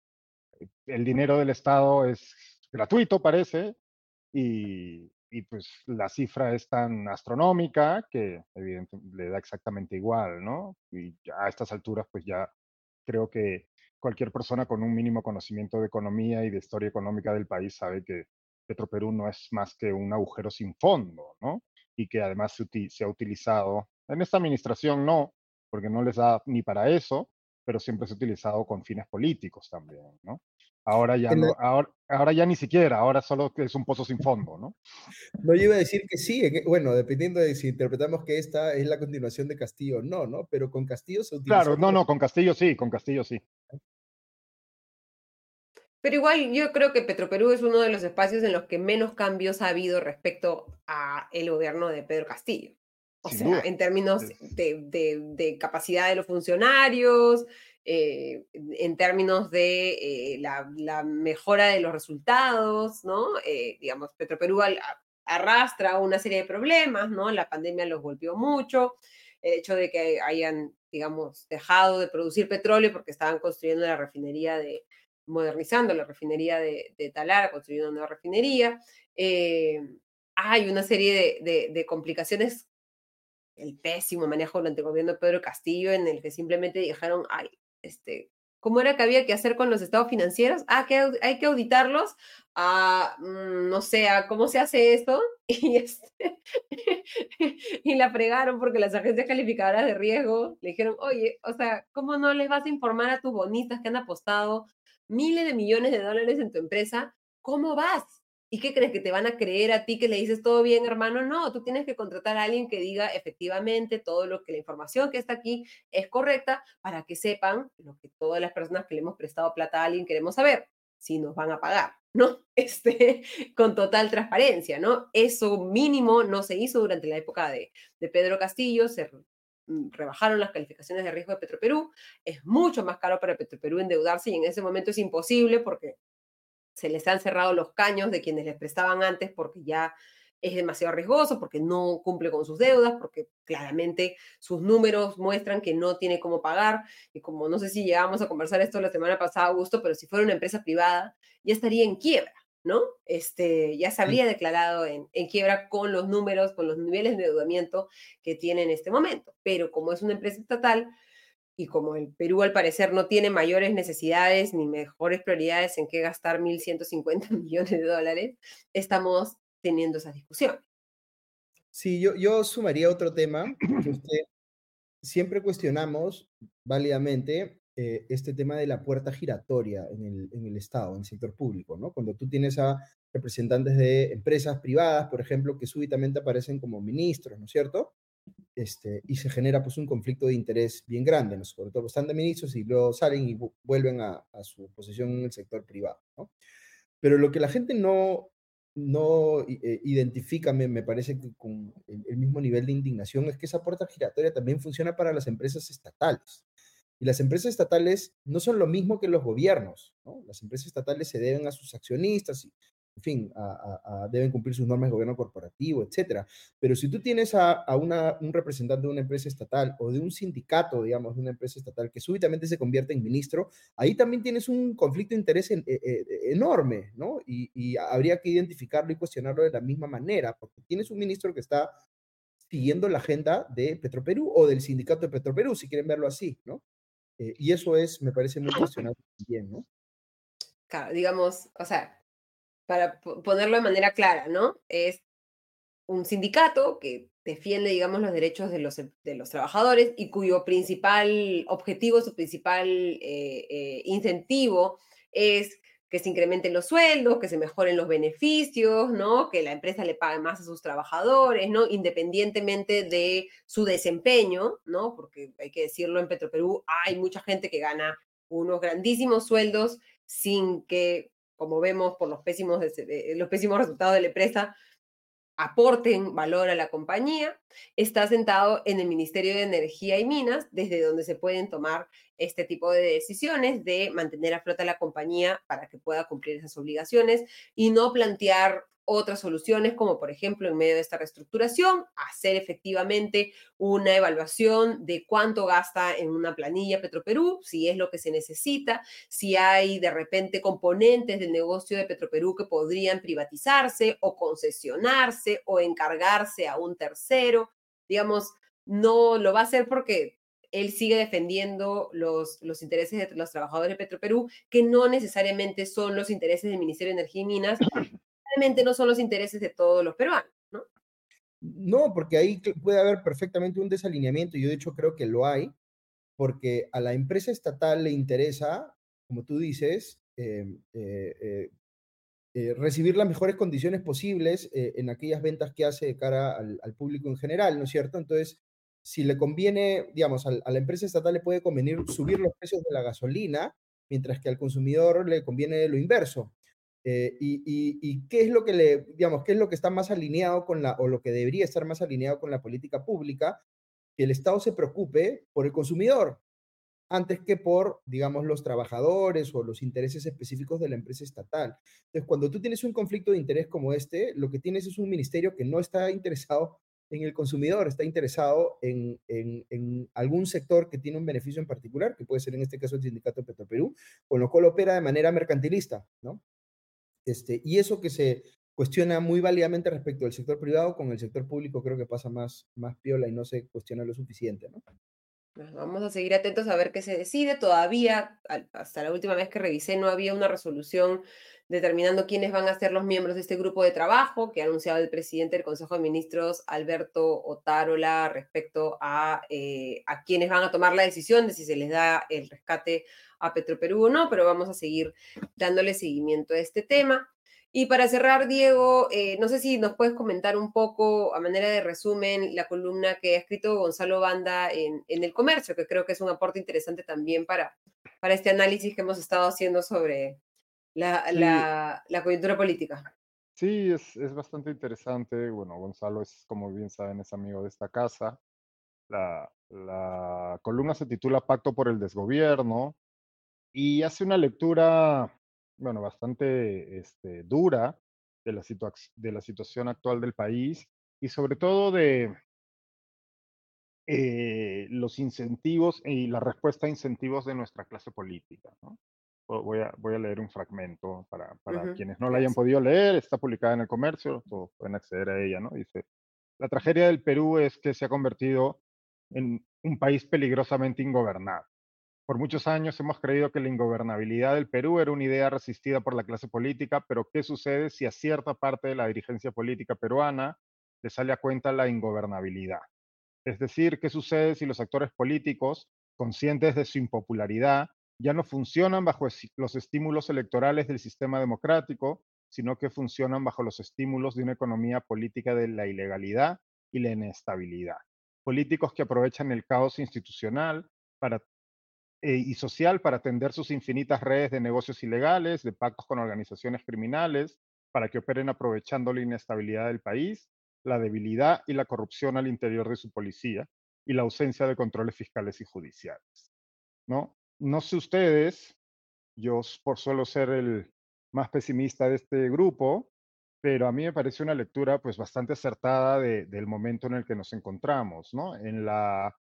el dinero del Estado es gratuito, parece, y, y pues la cifra es tan astronómica que evidentemente le da exactamente igual, ¿no? Y a estas alturas, pues ya creo que cualquier persona con un mínimo conocimiento de economía y de historia económica del país sabe que Petroperú no es más que un agujero sin fondo, ¿no? Y que además se, ha utilizado, en esta administración no, porque no les da ni para eso, pero siempre se ha utilizado con fines políticos también, ¿no? Ahora ya, no, ahora, ahora ya ni siquiera, ahora solo es un pozo sin fondo, ¿no? No, yo iba a decir que sí, bueno, dependiendo de si interpretamos que esta es la continuación de Castillo o no, ¿no? Pero con Castillo se utiliza. Claro, no, no, con Castillo sí, con Castillo sí. Pero igual yo creo que Petroperú es uno de los espacios en los que menos cambios ha habido respecto a el gobierno de Pedro Castillo. O sea, en términos de, de, de, capacidad de los funcionarios, eh, en términos de eh, la, mejora de los resultados, ¿no? Eh, digamos, Petroperú arrastra una serie de problemas, ¿no? La pandemia los golpeó mucho, el hecho de que hayan, digamos, dejado de producir petróleo porque estaban construyendo la refinería de, modernizando la refinería de, Talara, construyendo una nueva refinería. hay una serie de, de complicaciones el pésimo manejo durante el gobierno de Pedro Castillo, en el que simplemente dijeron, ay, este, ¿cómo era que había que hacer con los estados financieros? Ah, que hay que auditarlos. Ah, no sé, ¿cómo se hace esto? Y, este, y la fregaron porque las agencias calificadoras de riesgo le dijeron, oye, o sea, ¿cómo no les vas a informar a tus bonitas que han apostado miles de millones de dólares en tu empresa? ¿Cómo vas? ¿Y qué crees que te van a creer a ti que le dices todo bien, hermano? No, tú tienes que contratar a alguien que diga efectivamente todo lo que la información que está aquí es correcta para que sepan lo que todas las personas que le hemos prestado plata a alguien queremos saber, si nos van a pagar, ¿no? Este, con total transparencia, ¿no? Eso mínimo no se hizo durante la época de, de Pedro Castillo, se Mm, rebajaron las calificaciones de riesgo de Petroperú. Es mucho más caro para Petroperú endeudarse y en ese momento es imposible porque se les han cerrado los caños de quienes les prestaban antes porque ya es demasiado riesgoso, porque no cumple con sus deudas, porque claramente sus números muestran que no tiene cómo pagar. Y como no sé si llegamos a conversar esto la semana pasada, Augusto, pero si fuera una empresa privada, ya estaría en quiebra. ¿no? Este, ya se habría declarado en, quiebra con los números, con los niveles de endeudamiento que tiene en este momento. Pero como es una empresa estatal y como el Perú al parecer no tiene mayores necesidades ni mejores prioridades en qué gastar 1.150 millones de dólares, estamos teniendo esa discusión. Sí, yo, yo sumaría otro tema siempre cuestionamos válidamente eh, este tema de la puerta giratoria en el, en el Estado, en el sector público, ¿no? Cuando tú tienes a representantes de empresas privadas, por ejemplo, que súbitamente aparecen como ministros, ¿no es cierto? Este, y se genera pues un conflicto de interés bien grande, ¿no? sobre todo están de ministros y luego salen y vuelven a, a, su posición en el sector privado, ¿no? Pero lo que la gente no, no eh, identifica, me, me, parece que con el, el mismo nivel de indignación, es que esa puerta giratoria también funciona para las empresas estatales. Y las empresas estatales no son lo mismo que los gobiernos, ¿no? Las empresas estatales se deben a sus accionistas y, en fin, deben cumplir sus normas de gobierno corporativo, etcétera. Pero si tú tienes a, una, un representante de una empresa estatal o de un sindicato, digamos, de una empresa estatal que súbitamente se convierte en ministro, ahí también tienes un conflicto de interés e, e, enorme, ¿no? Y, y habría que identificarlo y cuestionarlo de la misma manera, porque tienes un ministro que está siguiendo la agenda de Petroperú o del sindicato de Petroperú, si quieren verlo así, ¿no? Eh, y eso es, me parece muy cuestionable también, ¿no? Claro, digamos, o sea, para ponerlo de manera clara, ¿no? Es un sindicato que defiende, digamos, los derechos de los, de los trabajadores y cuyo principal objetivo, su principal eh, eh, incentivo es que se incrementen los sueldos, que se mejoren los beneficios, ¿no? Que la empresa le pague más a sus trabajadores, ¿no? Independientemente de su desempeño, ¿no? Porque hay que decirlo, en Petroperú hay mucha gente que gana unos grandísimos sueldos sin que, como vemos por los pésimos, los pésimos resultados de la empresa, aporten valor a la compañía, está sentado en el Ministerio de Energía y Minas, desde donde se pueden tomar este tipo de decisiones de mantener a flota la compañía para que pueda cumplir esas obligaciones y no plantear otras soluciones, como por ejemplo en medio de esta reestructuración, hacer efectivamente una evaluación de cuánto gasta en una planilla Petroperú, si es lo que se necesita, si hay de repente componentes del negocio de Petroperú que podrían privatizarse o concesionarse o encargarse a un tercero. Digamos, no lo va a hacer porque él sigue defendiendo los, los intereses de los trabajadores de Petroperú, que no necesariamente son los intereses del Ministerio de Energía y Minas, no son los intereses de todos los peruanos, ¿no? No, porque ahí puede haber perfectamente un desalineamiento, yo de hecho creo que lo hay, porque a la empresa estatal le interesa, como tú dices, em, eh, eh, eh, recibir las mejores condiciones posibles en aquellas ventas que hace de cara al, público en general, ¿no es cierto? Entonces, si le conviene, digamos, a la empresa estatal le puede convenir subir los precios de la gasolina, mientras que al consumidor le conviene lo inverso. Eh, y, qué es lo que le, digamos, qué es lo que está más alineado con la, o lo que debería estar más alineado con la política pública, que el Estado se preocupe por el consumidor antes que por, digamos, los trabajadores o los intereses específicos de la empresa estatal. Entonces, cuando tú tienes un conflicto de interés como este, lo que tienes es un ministerio que no está interesado en el consumidor, está interesado en, en, en, algún sector que tiene un beneficio en particular, que puede ser en este caso el sindicato Petroperú, con lo cual opera de manera mercantilista, ¿no? Este, y eso que se cuestiona muy válidamente respecto al sector privado, con el sector público creo que pasa más, más piola y no se cuestiona lo suficiente, ¿no? Vamos a seguir atentos a ver qué se decide. Todavía, hasta la última vez que revisé, no había una resolución determinando quiénes van a ser los miembros de este grupo de trabajo que ha anunciado el presidente del Consejo de Ministros, Alberto Otárola, respecto a, eh, a quienes van a tomar la decisión de si se les da el rescate a Petroperú o no, pero vamos a seguir dándole seguimiento a este tema. Y para cerrar, Diego, eh, no sé si nos puedes comentar un poco, a manera de resumen, la columna que ha escrito Gonzalo Banda en, El Comercio, que creo que es un aporte interesante también para, para este análisis que hemos estado haciendo sobre la, la, coyuntura política. Sí, es, es, bastante interesante. Bueno, Gonzalo es, como bien saben, es amigo de esta casa. La, la columna se titula Pacto por el Desgobierno y hace una lectura bueno, bastante este, dura de la, de la situación actual del país y sobre todo de eh, los incentivos y la respuesta a incentivos de nuestra clase política. Voy, a, voy a leer un fragmento para, para quienes no la hayan podido leer, está publicada en el comercio, todos pueden acceder a ella, ¿no? Dice, la tragedia del Perú es que se ha convertido en un país peligrosamente ingobernado. Por muchos años hemos creído que la ingobernabilidad del Perú era una idea resistida por la clase política, pero ¿qué sucede si a cierta parte de la dirigencia política peruana le sale a cuenta la ingobernabilidad? Es decir, ¿qué sucede si los actores políticos, conscientes de su impopularidad, ya no funcionan bajo los estímulos electorales del sistema democrático, sino que funcionan bajo los estímulos de una economía política de la ilegalidad y la inestabilidad? Políticos que aprovechan el caos institucional para eh, y social para atender sus infinitas redes de negocios ilegales, de pactos con organizaciones criminales, para que operen aprovechando la inestabilidad del país, la debilidad y la corrupción al interior de su policía y la ausencia de controles fiscales y judiciales. ¿no? no sé ustedes, yo por suelo ser el más pesimista de este grupo, pero a mí me parece una lectura pues bastante acertada del momento en el que nos encontramos, ¿no? En la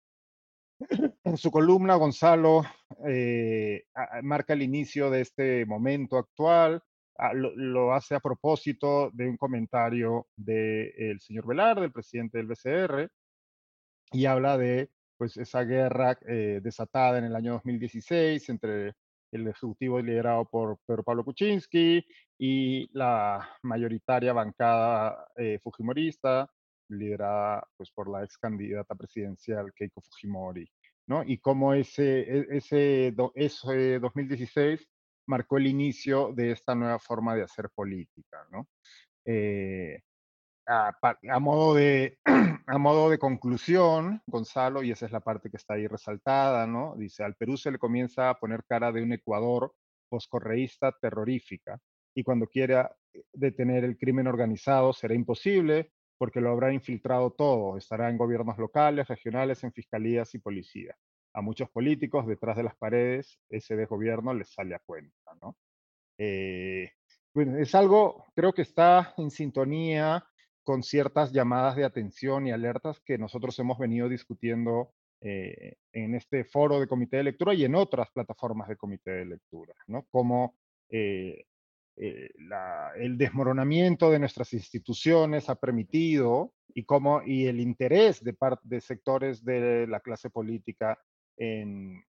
en su columna, Gonzalo eh, marca el inicio de este momento actual, ah, lo, hace a propósito de un comentario del señor Velar, del presidente del BCR, y habla de pues, esa guerra eh, desatada en el año 2016 entre el ejecutivo liderado por Pedro Pablo Kuczynski y la mayoritaria bancada eh, fujimorista liderada pues, por la ex candidata presidencial Keiko Fujimori, ¿no? Y cómo ese, e, ese, ese 2016 marcó el inicio de esta nueva forma de hacer política, ¿no? Eh, a, a, modo de, a modo de conclusión, Gonzalo, y esa es la parte que está ahí resaltada, ¿no? Dice, al Perú se le comienza a poner cara de un Ecuador poscorreísta terrorífica, y cuando quiera eh, detener el crimen organizado será imposible, porque lo habrá infiltrado todo, estará en gobiernos locales, regionales, en fiscalías y policía. A muchos políticos detrás de las paredes ese desgobierno les sale a cuenta, ¿no? Eh, bueno, es algo, creo que está en sintonía con ciertas llamadas de atención y alertas que nosotros hemos venido discutiendo eh, en este foro de comité de lectura y en otras plataformas de comité de lectura, ¿no? Como eh, eh, el desmoronamiento de nuestras instituciones ha permitido y, cómo, y el interés de, parte de sectores de la clase política en,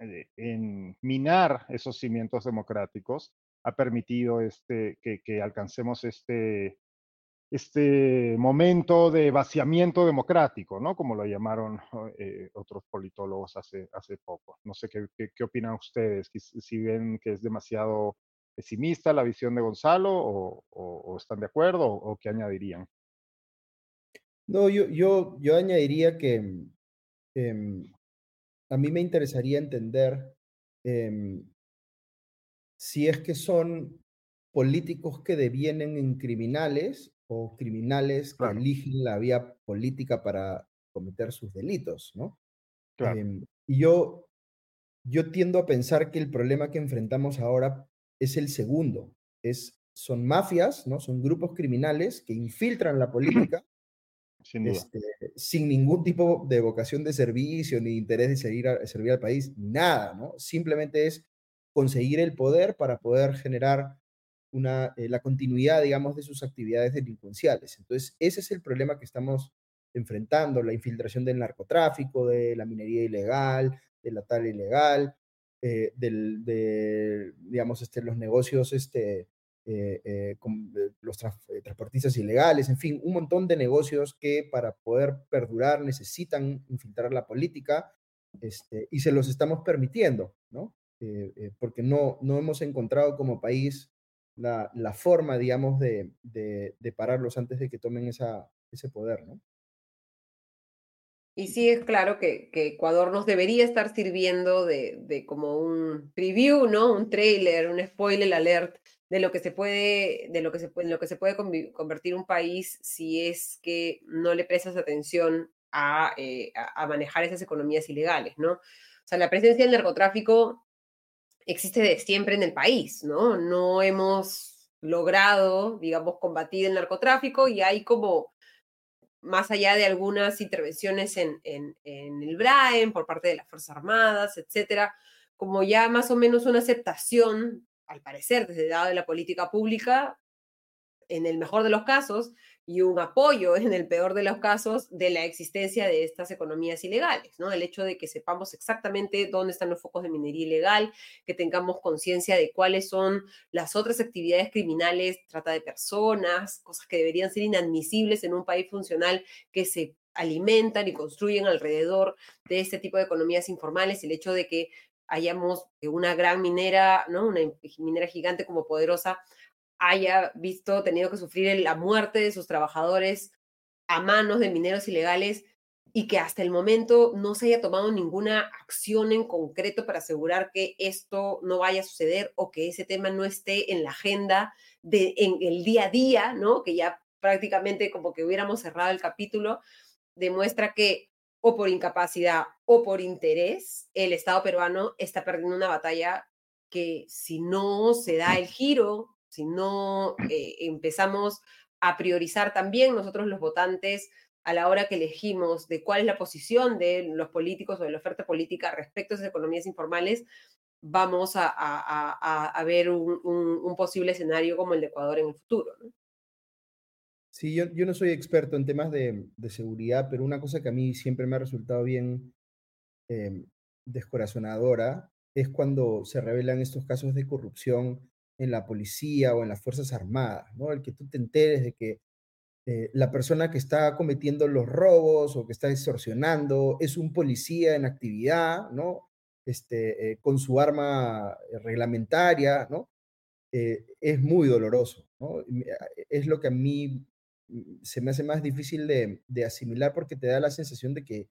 eh, en minar esos cimientos democráticos ha permitido este, que, alcancemos este, este momento de vaciamiento democrático, ¿no? Como lo llamaron eh, otros politólogos hace, hace poco. No sé qué, qué, qué opinan ustedes, si ven que es demasiado pesimista la visión de Gonzalo o, están de acuerdo o, qué añadirían? No, yo, yo, yo añadiría que em, a mí me interesaría entender em, si es que son políticos que devienen en criminales o criminales que eligen la vía política para cometer sus delitos, ¿no? Em, y yo, yo tiendo a pensar que el problema que enfrentamos ahora es el segundo. Es, son mafias, ¿no? Son grupos criminales que infiltran la política este, sin, ningún tipo de vocación de servicio ni interés de servir, servir al país, nada, ¿no? Simplemente es conseguir el poder para poder generar una, eh, la continuidad, digamos, de sus actividades delincuenciales. Entonces, ese es el problema que estamos enfrentando, la infiltración del narcotráfico, de la minería ilegal, de la tal ilegal, eh, del, de, digamos, este, los negocios, este, eh, eh, con los transportistas ilegales, en fin, un montón de negocios que para poder perdurar necesitan infiltrar la política este, y se los estamos permitiendo, ¿no? porque no, no hemos encontrado como país la, la forma, digamos, de, de, de, pararlos antes de que tomen esa, ese poder, ¿no? Y sí es claro que, Ecuador nos debería estar sirviendo de, como un preview, ¿no? Un trailer, un spoiler alert de lo que se puede, de lo que se puede, lo que se puede convertir un país si es que no le prestas atención a, eh, a manejar esas economías ilegales, ¿no? O sea, la presencia del narcotráfico existe de siempre en el país, ¿no? No hemos logrado, digamos, combatir el narcotráfico y hay como más allá de algunas intervenciones en, en, en el BRAEN por parte de las Fuerzas Armadas, etcétera, como ya más o menos una aceptación, al parecer, desde el lado de la política pública, en el mejor de los casos, y un apoyo en el peor de los casos de la existencia de estas economías ilegales, ¿no? El hecho de que sepamos exactamente dónde están los focos de minería ilegal, que tengamos conciencia de cuáles son las otras actividades criminales, trata de personas, cosas que deberían ser inadmisibles en un país funcional que se alimentan y construyen alrededor de este tipo de economías informales, el hecho de que hayamos una gran minera, ¿no? Una minera gigante como poderosa haya visto, tenido que sufrir la muerte de sus trabajadores a manos de mineros ilegales y que hasta el momento no se haya tomado ninguna acción en concreto para asegurar que esto no vaya a suceder o que ese tema no esté en la agenda de en el día a día, ¿no? Que ya prácticamente como que hubiéramos cerrado el capítulo, demuestra que o por incapacidad o por interés, el Estado peruano está perdiendo una batalla que si no se da el giro si no eh, empezamos a priorizar también nosotros los votantes a la hora que elegimos de cuál es la posición de los políticos o de la oferta política respecto a esas economías informales, vamos a, a, a ver un, un, posible escenario como el de Ecuador en el futuro. Sí, yo, yo, no soy experto en temas de, de, seguridad, pero una cosa que a mí siempre me ha resultado bien eh, descorazonadora es cuando se revelan estos casos de corrupción en la policía o en las Fuerzas Armadas, ¿no? El que tú te enteres de que eh, la persona que está cometiendo los robos o que está extorsionando es un policía en actividad, ¿no? Este, eh, con su arma eh, reglamentaria, ¿no? Eh, es muy doloroso, ¿no? Es lo que a mí mm, se me hace más difícil de, de, asimilar porque te da la sensación de que,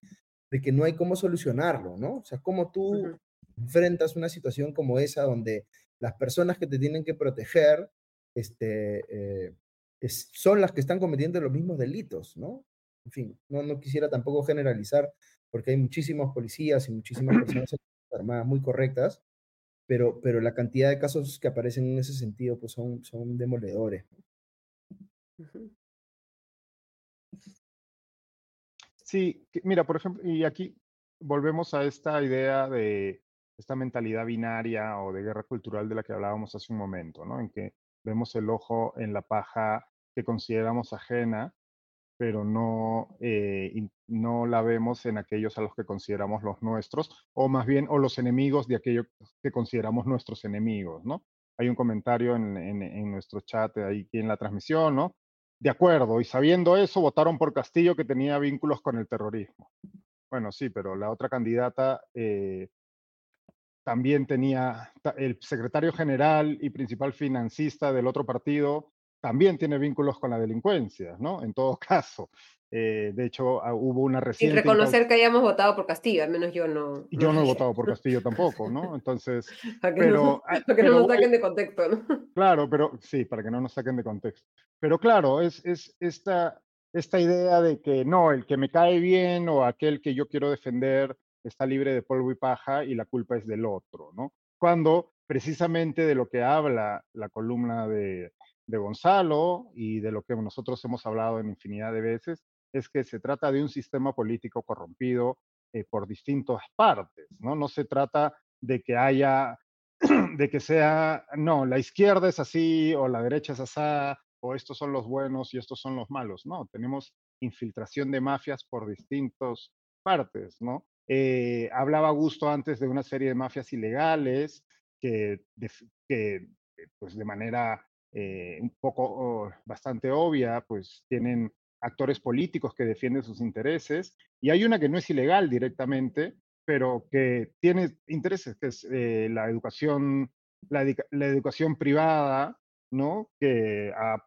de que no hay cómo solucionarlo, ¿no? O sea, cómo tú enfrentas una situación como esa donde las personas que te tienen que proteger este, eh, es, son las que están cometiendo los mismos delitos, ¿no? En fin, no, no quisiera tampoco generalizar, porque hay muchísimos policías y muchísimas personas armadas muy correctas, pero, pero la cantidad de casos que aparecen en ese sentido pues son, son demoledores. Sí, mira, por ejemplo, y aquí volvemos a esta idea de esta mentalidad binaria o de guerra cultural de la que hablábamos hace un momento, ¿no? En que vemos el ojo en la paja que consideramos ajena, pero no, eh, no la vemos en aquellos a los que consideramos los nuestros, o más bien, o los enemigos de aquellos que consideramos nuestros enemigos, ¿no? Hay un comentario en, en, nuestro chat ahí en la transmisión, ¿no? De acuerdo, y sabiendo eso, votaron por Castillo que tenía vínculos con el terrorismo. Bueno, sí, pero la otra candidata eh, también tenía el secretario general y principal financista del otro partido, también tiene vínculos con la delincuencia, ¿no? En todo caso. Eh, de hecho, ah, hubo una reciente... Sin reconocer que hayamos votado por Castillo, al menos yo no... Yo no he votado por Castillo tampoco, ¿no? Entonces... para que, pero, no, para que pero, no nos saquen de contexto, ¿no? Claro, pero sí, para que no nos saquen de contexto. Pero claro, es, es esta, esta idea de que no, el que me cae bien o aquel que yo quiero defender está libre de polvo y paja y la culpa es del otro, ¿no? Cuando precisamente de lo que habla la columna de, de Gonzalo y de lo que nosotros hemos hablado en infinidad de veces, es que se trata de un sistema político corrompido eh, por distintas partes, ¿no? No se trata de que haya, de que sea, no, la izquierda es así o la derecha es así o estos son los buenos y estos son los malos, no, tenemos infiltración de mafias por distintas partes, ¿no? Eh, hablaba Augusto antes de una serie de mafias ilegales que, de, que pues de manera eh, un poco oh, bastante obvia, pues tienen actores políticos que defienden sus intereses y hay una que no es ilegal directamente, pero que tiene intereses, que es eh, la educación, la, educación privada ¿no? Que ha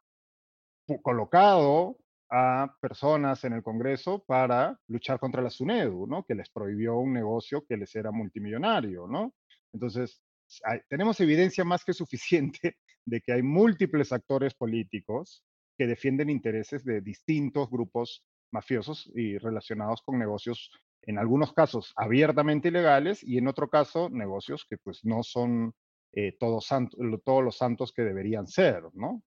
colocado a personas en el Congreso para luchar contra la SUNEDU, ¿no? Que les prohibió un negocio que les era multimillonario, ¿no? Entonces, tenemos evidencia más que suficiente de que hay múltiples actores políticos que defienden intereses de distintos grupos mafiosos y relacionados con negocios, en algunos casos abiertamente ilegales y en otro caso negocios que pues no son eh, todos, todos los santos que deberían ser, ¿no?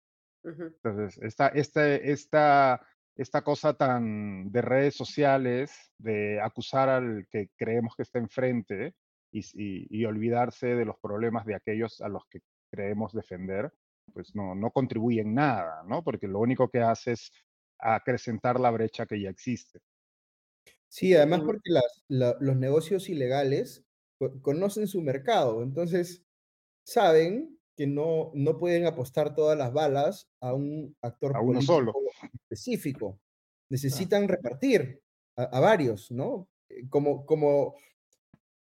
Entonces, esta, esta, esta cosa tan de redes sociales, de acusar al que creemos que está enfrente y, y, olvidarse de los problemas de aquellos a los que creemos defender, pues no, no contribuye en nada, ¿no? Porque lo único que hace es acrecentar la brecha que ya existe. Sí, además porque los negocios ilegales conocen su mercado, entonces saben que no, no pueden apostar todas las balas a un actor a uno solo. específico. Necesitan repartir a, varios, ¿no? Eh, como, como,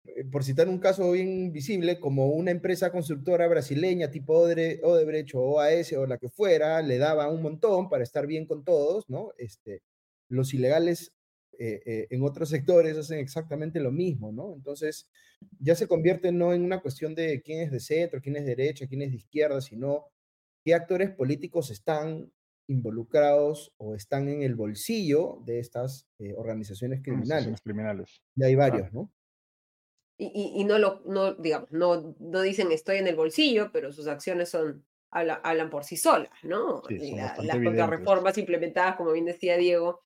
eh, por citar un caso bien visible, como una empresa constructora brasileña tipo Odebrecht o OAS o la que fuera, le daba un montón para estar bien con todos, ¿no? Este, los ilegales eh, eh, en otros sectores hacen exactamente lo mismo, ¿no? Entonces, ya se convierte no en una cuestión de quién es de centro, quién es de derecha, quién es de izquierda, sino qué actores políticos están involucrados o están en el bolsillo de estas eh, organizaciones criminales. criminales. Y hay varios, ¿no? Y, y, no lo, no, digamos, no, no dicen estoy en el bolsillo, pero sus acciones son, hablan, por sí solas, ¿no? las contrarreformas implementadas, como bien decía Diego,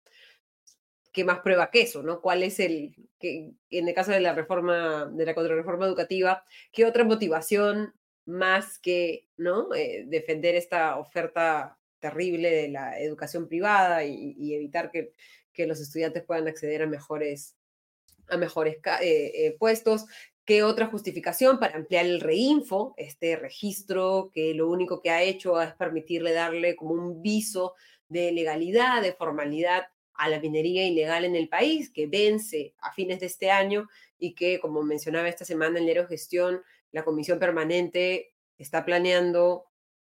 ¿qué más prueba que eso, no? ¿Cuál es el, que, en el caso de la reforma, de la contrarreforma educativa, qué otra motivación más que, ¿no? Eh, defender esta oferta terrible de la educación privada y, evitar que, que, los estudiantes puedan acceder a mejores, a mejores eh, eh, puestos. ¿Qué otra justificación para ampliar el reinfo, este registro que lo único que ha hecho es permitirle darle como un viso de legalidad, de formalidad a la minería ilegal en el país, que vence a fines de este año y que, como mencionaba esta semana en Diario Gestión, la Comisión Permanente está planeando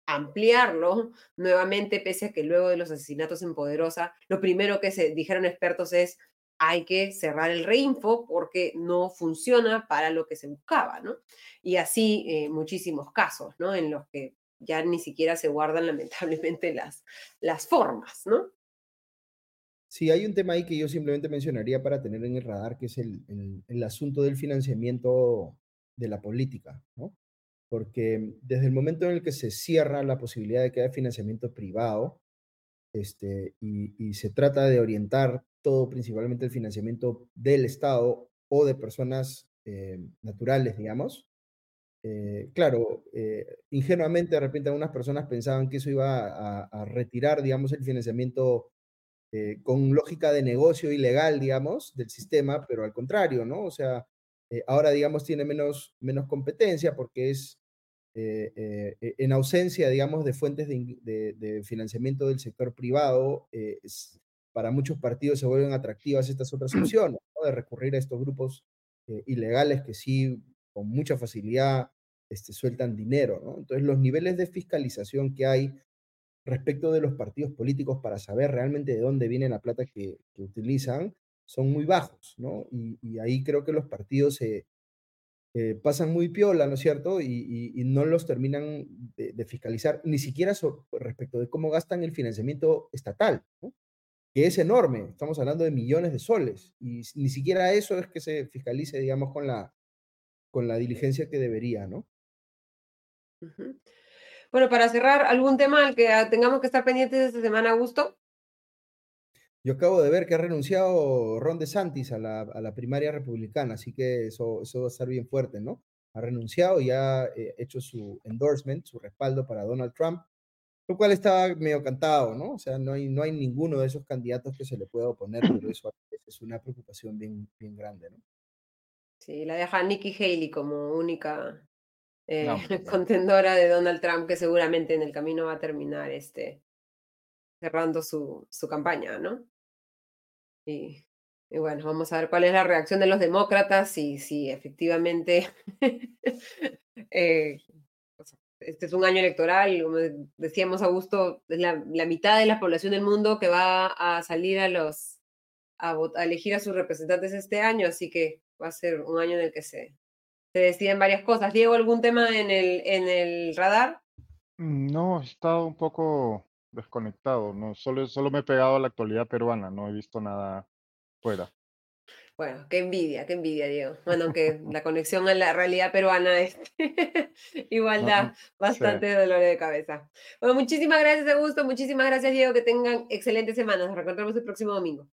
ampliarlo nuevamente, pese a que luego de los asesinatos en Poderosa, lo primero que se dijeron expertos es hay que cerrar el reinfo porque no funciona para lo que se buscaba, ¿no? Y así eh, muchísimos casos, ¿no? En los que ya ni siquiera se guardan lamentablemente las, las formas, ¿no? Sí, hay un tema ahí que yo simplemente mencionaría para tener en el radar, que es el, asunto del financiamiento de la política, ¿no? Porque desde el momento en el que se cierra la posibilidad de que haya financiamiento privado, este, y, se trata de orientar todo principalmente el financiamiento del Estado o de personas eh, naturales, digamos, eh, claro, eh, ingenuamente de repente algunas personas pensaban que eso iba a, a retirar, digamos, el financiamiento eh, con lógica de negocio ilegal, digamos, del sistema, pero al contrario, ¿no? O sea, eh, ahora, digamos, tiene menos, menos competencia porque es eh, en ausencia, digamos, de fuentes de, financiamiento del sector privado, para muchos partidos se vuelven atractivas estas otras opciones, ¿no? De recurrir a estos grupos ilegales que sí, con mucha facilidad, este, sueltan dinero, ¿no? Entonces, los niveles de fiscalización que hay respecto de los partidos políticos para saber realmente de dónde viene la plata que, utilizan son muy bajos, ¿no? Y, ahí creo que los partidos se eh, pasan muy piola, ¿no es cierto? Y, no los terminan de, fiscalizar, ni siquiera respecto de cómo gastan el financiamiento estatal, ¿no? que es enorme, estamos hablando de millones de soles, y ni siquiera eso es que se fiscalice, digamos, con la, con la diligencia que debería, ¿no? Bueno, para cerrar, ¿algún tema al que ah, tengamos que estar pendientes esta semana, Augusto? Yo acabo de ver que ha renunciado Ron DeSantis a la, a la primaria republicana, así que eso, eso va a estar bien fuerte, ¿no? Ha renunciado y ha eh, hecho su endorsement, su respaldo para Donald Trump, lo cual está medio cantado, ¿no? O sea, no hay, no hay ninguno de esos candidatos que se le pueda oponer, pero eso es una preocupación bien, bien grande, ¿no? Sí, la deja Nikki Haley como única eh, contendora de Donald Trump, que seguramente en el camino va a terminar este, cerrando su, su campaña, ¿no? Y, bueno, vamos a ver cuál es la reacción de los demócratas y si efectivamente eh, este es un año electoral, como decíamos Augusto, es la, la mitad de la población del mundo que va a salir a los a, a, elegir a sus representantes este año, así que va a ser un año en el que se, se deciden varias cosas. Diego, ¿algún tema en el, en el radar? Mm, no, he estado un poco desconectado, no, solo, solo me he pegado a la actualidad peruana, no he visto nada fuera. Bueno, qué envidia, qué envidia, Diego. Bueno, aunque la conexión a la realidad peruana es igual da bastante dolor de cabeza. Bueno, muchísimas gracias, Augusto. Muchísimas gracias, Diego. Que tengan excelentes semanas. Nos reencontramos el próximo domingo.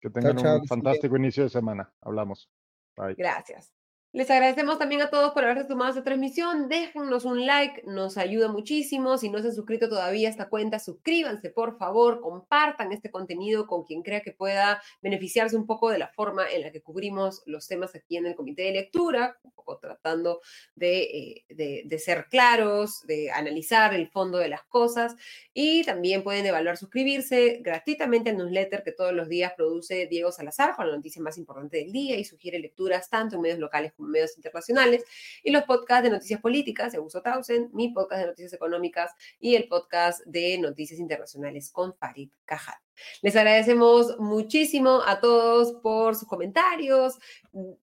Que tengan un fantástico inicio de semana. Hablamos. Bye. Gracias. Les agradecemos también a todos por haberse tomado esta transmisión. Déjennos un like, nos ayuda muchísimo. Si no se han suscrito todavía a esta cuenta, suscríbanse, por favor. Compartan este contenido con quien crea que pueda beneficiarse un poco de la forma en la que cubrimos los temas aquí en el comité de lectura, un poco tratando de, eh, de, de ser claros, de analizar el fondo de las cosas. Y también pueden evaluar suscribirse gratuitamente al newsletter que todos los días produce Diego Salazar con la noticia más importante del día y sugiere lecturas tanto en medios locales medios internacionales, y los podcasts de noticias políticas de Augusto Tausen, mi podcast de noticias económicas y el podcast de noticias internacionales con Farid Cajat. Les agradecemos muchísimo a todos por sus comentarios.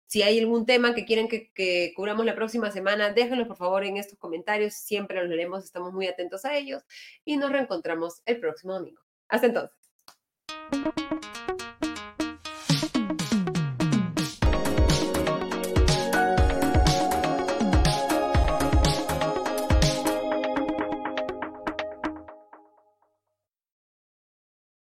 Si hay algún tema que quieren que, cubramos la próxima semana, déjenlos por favor en estos comentarios. Siempre los leeremos, estamos muy atentos a ellos y nos reencontramos el próximo domingo. Hasta entonces.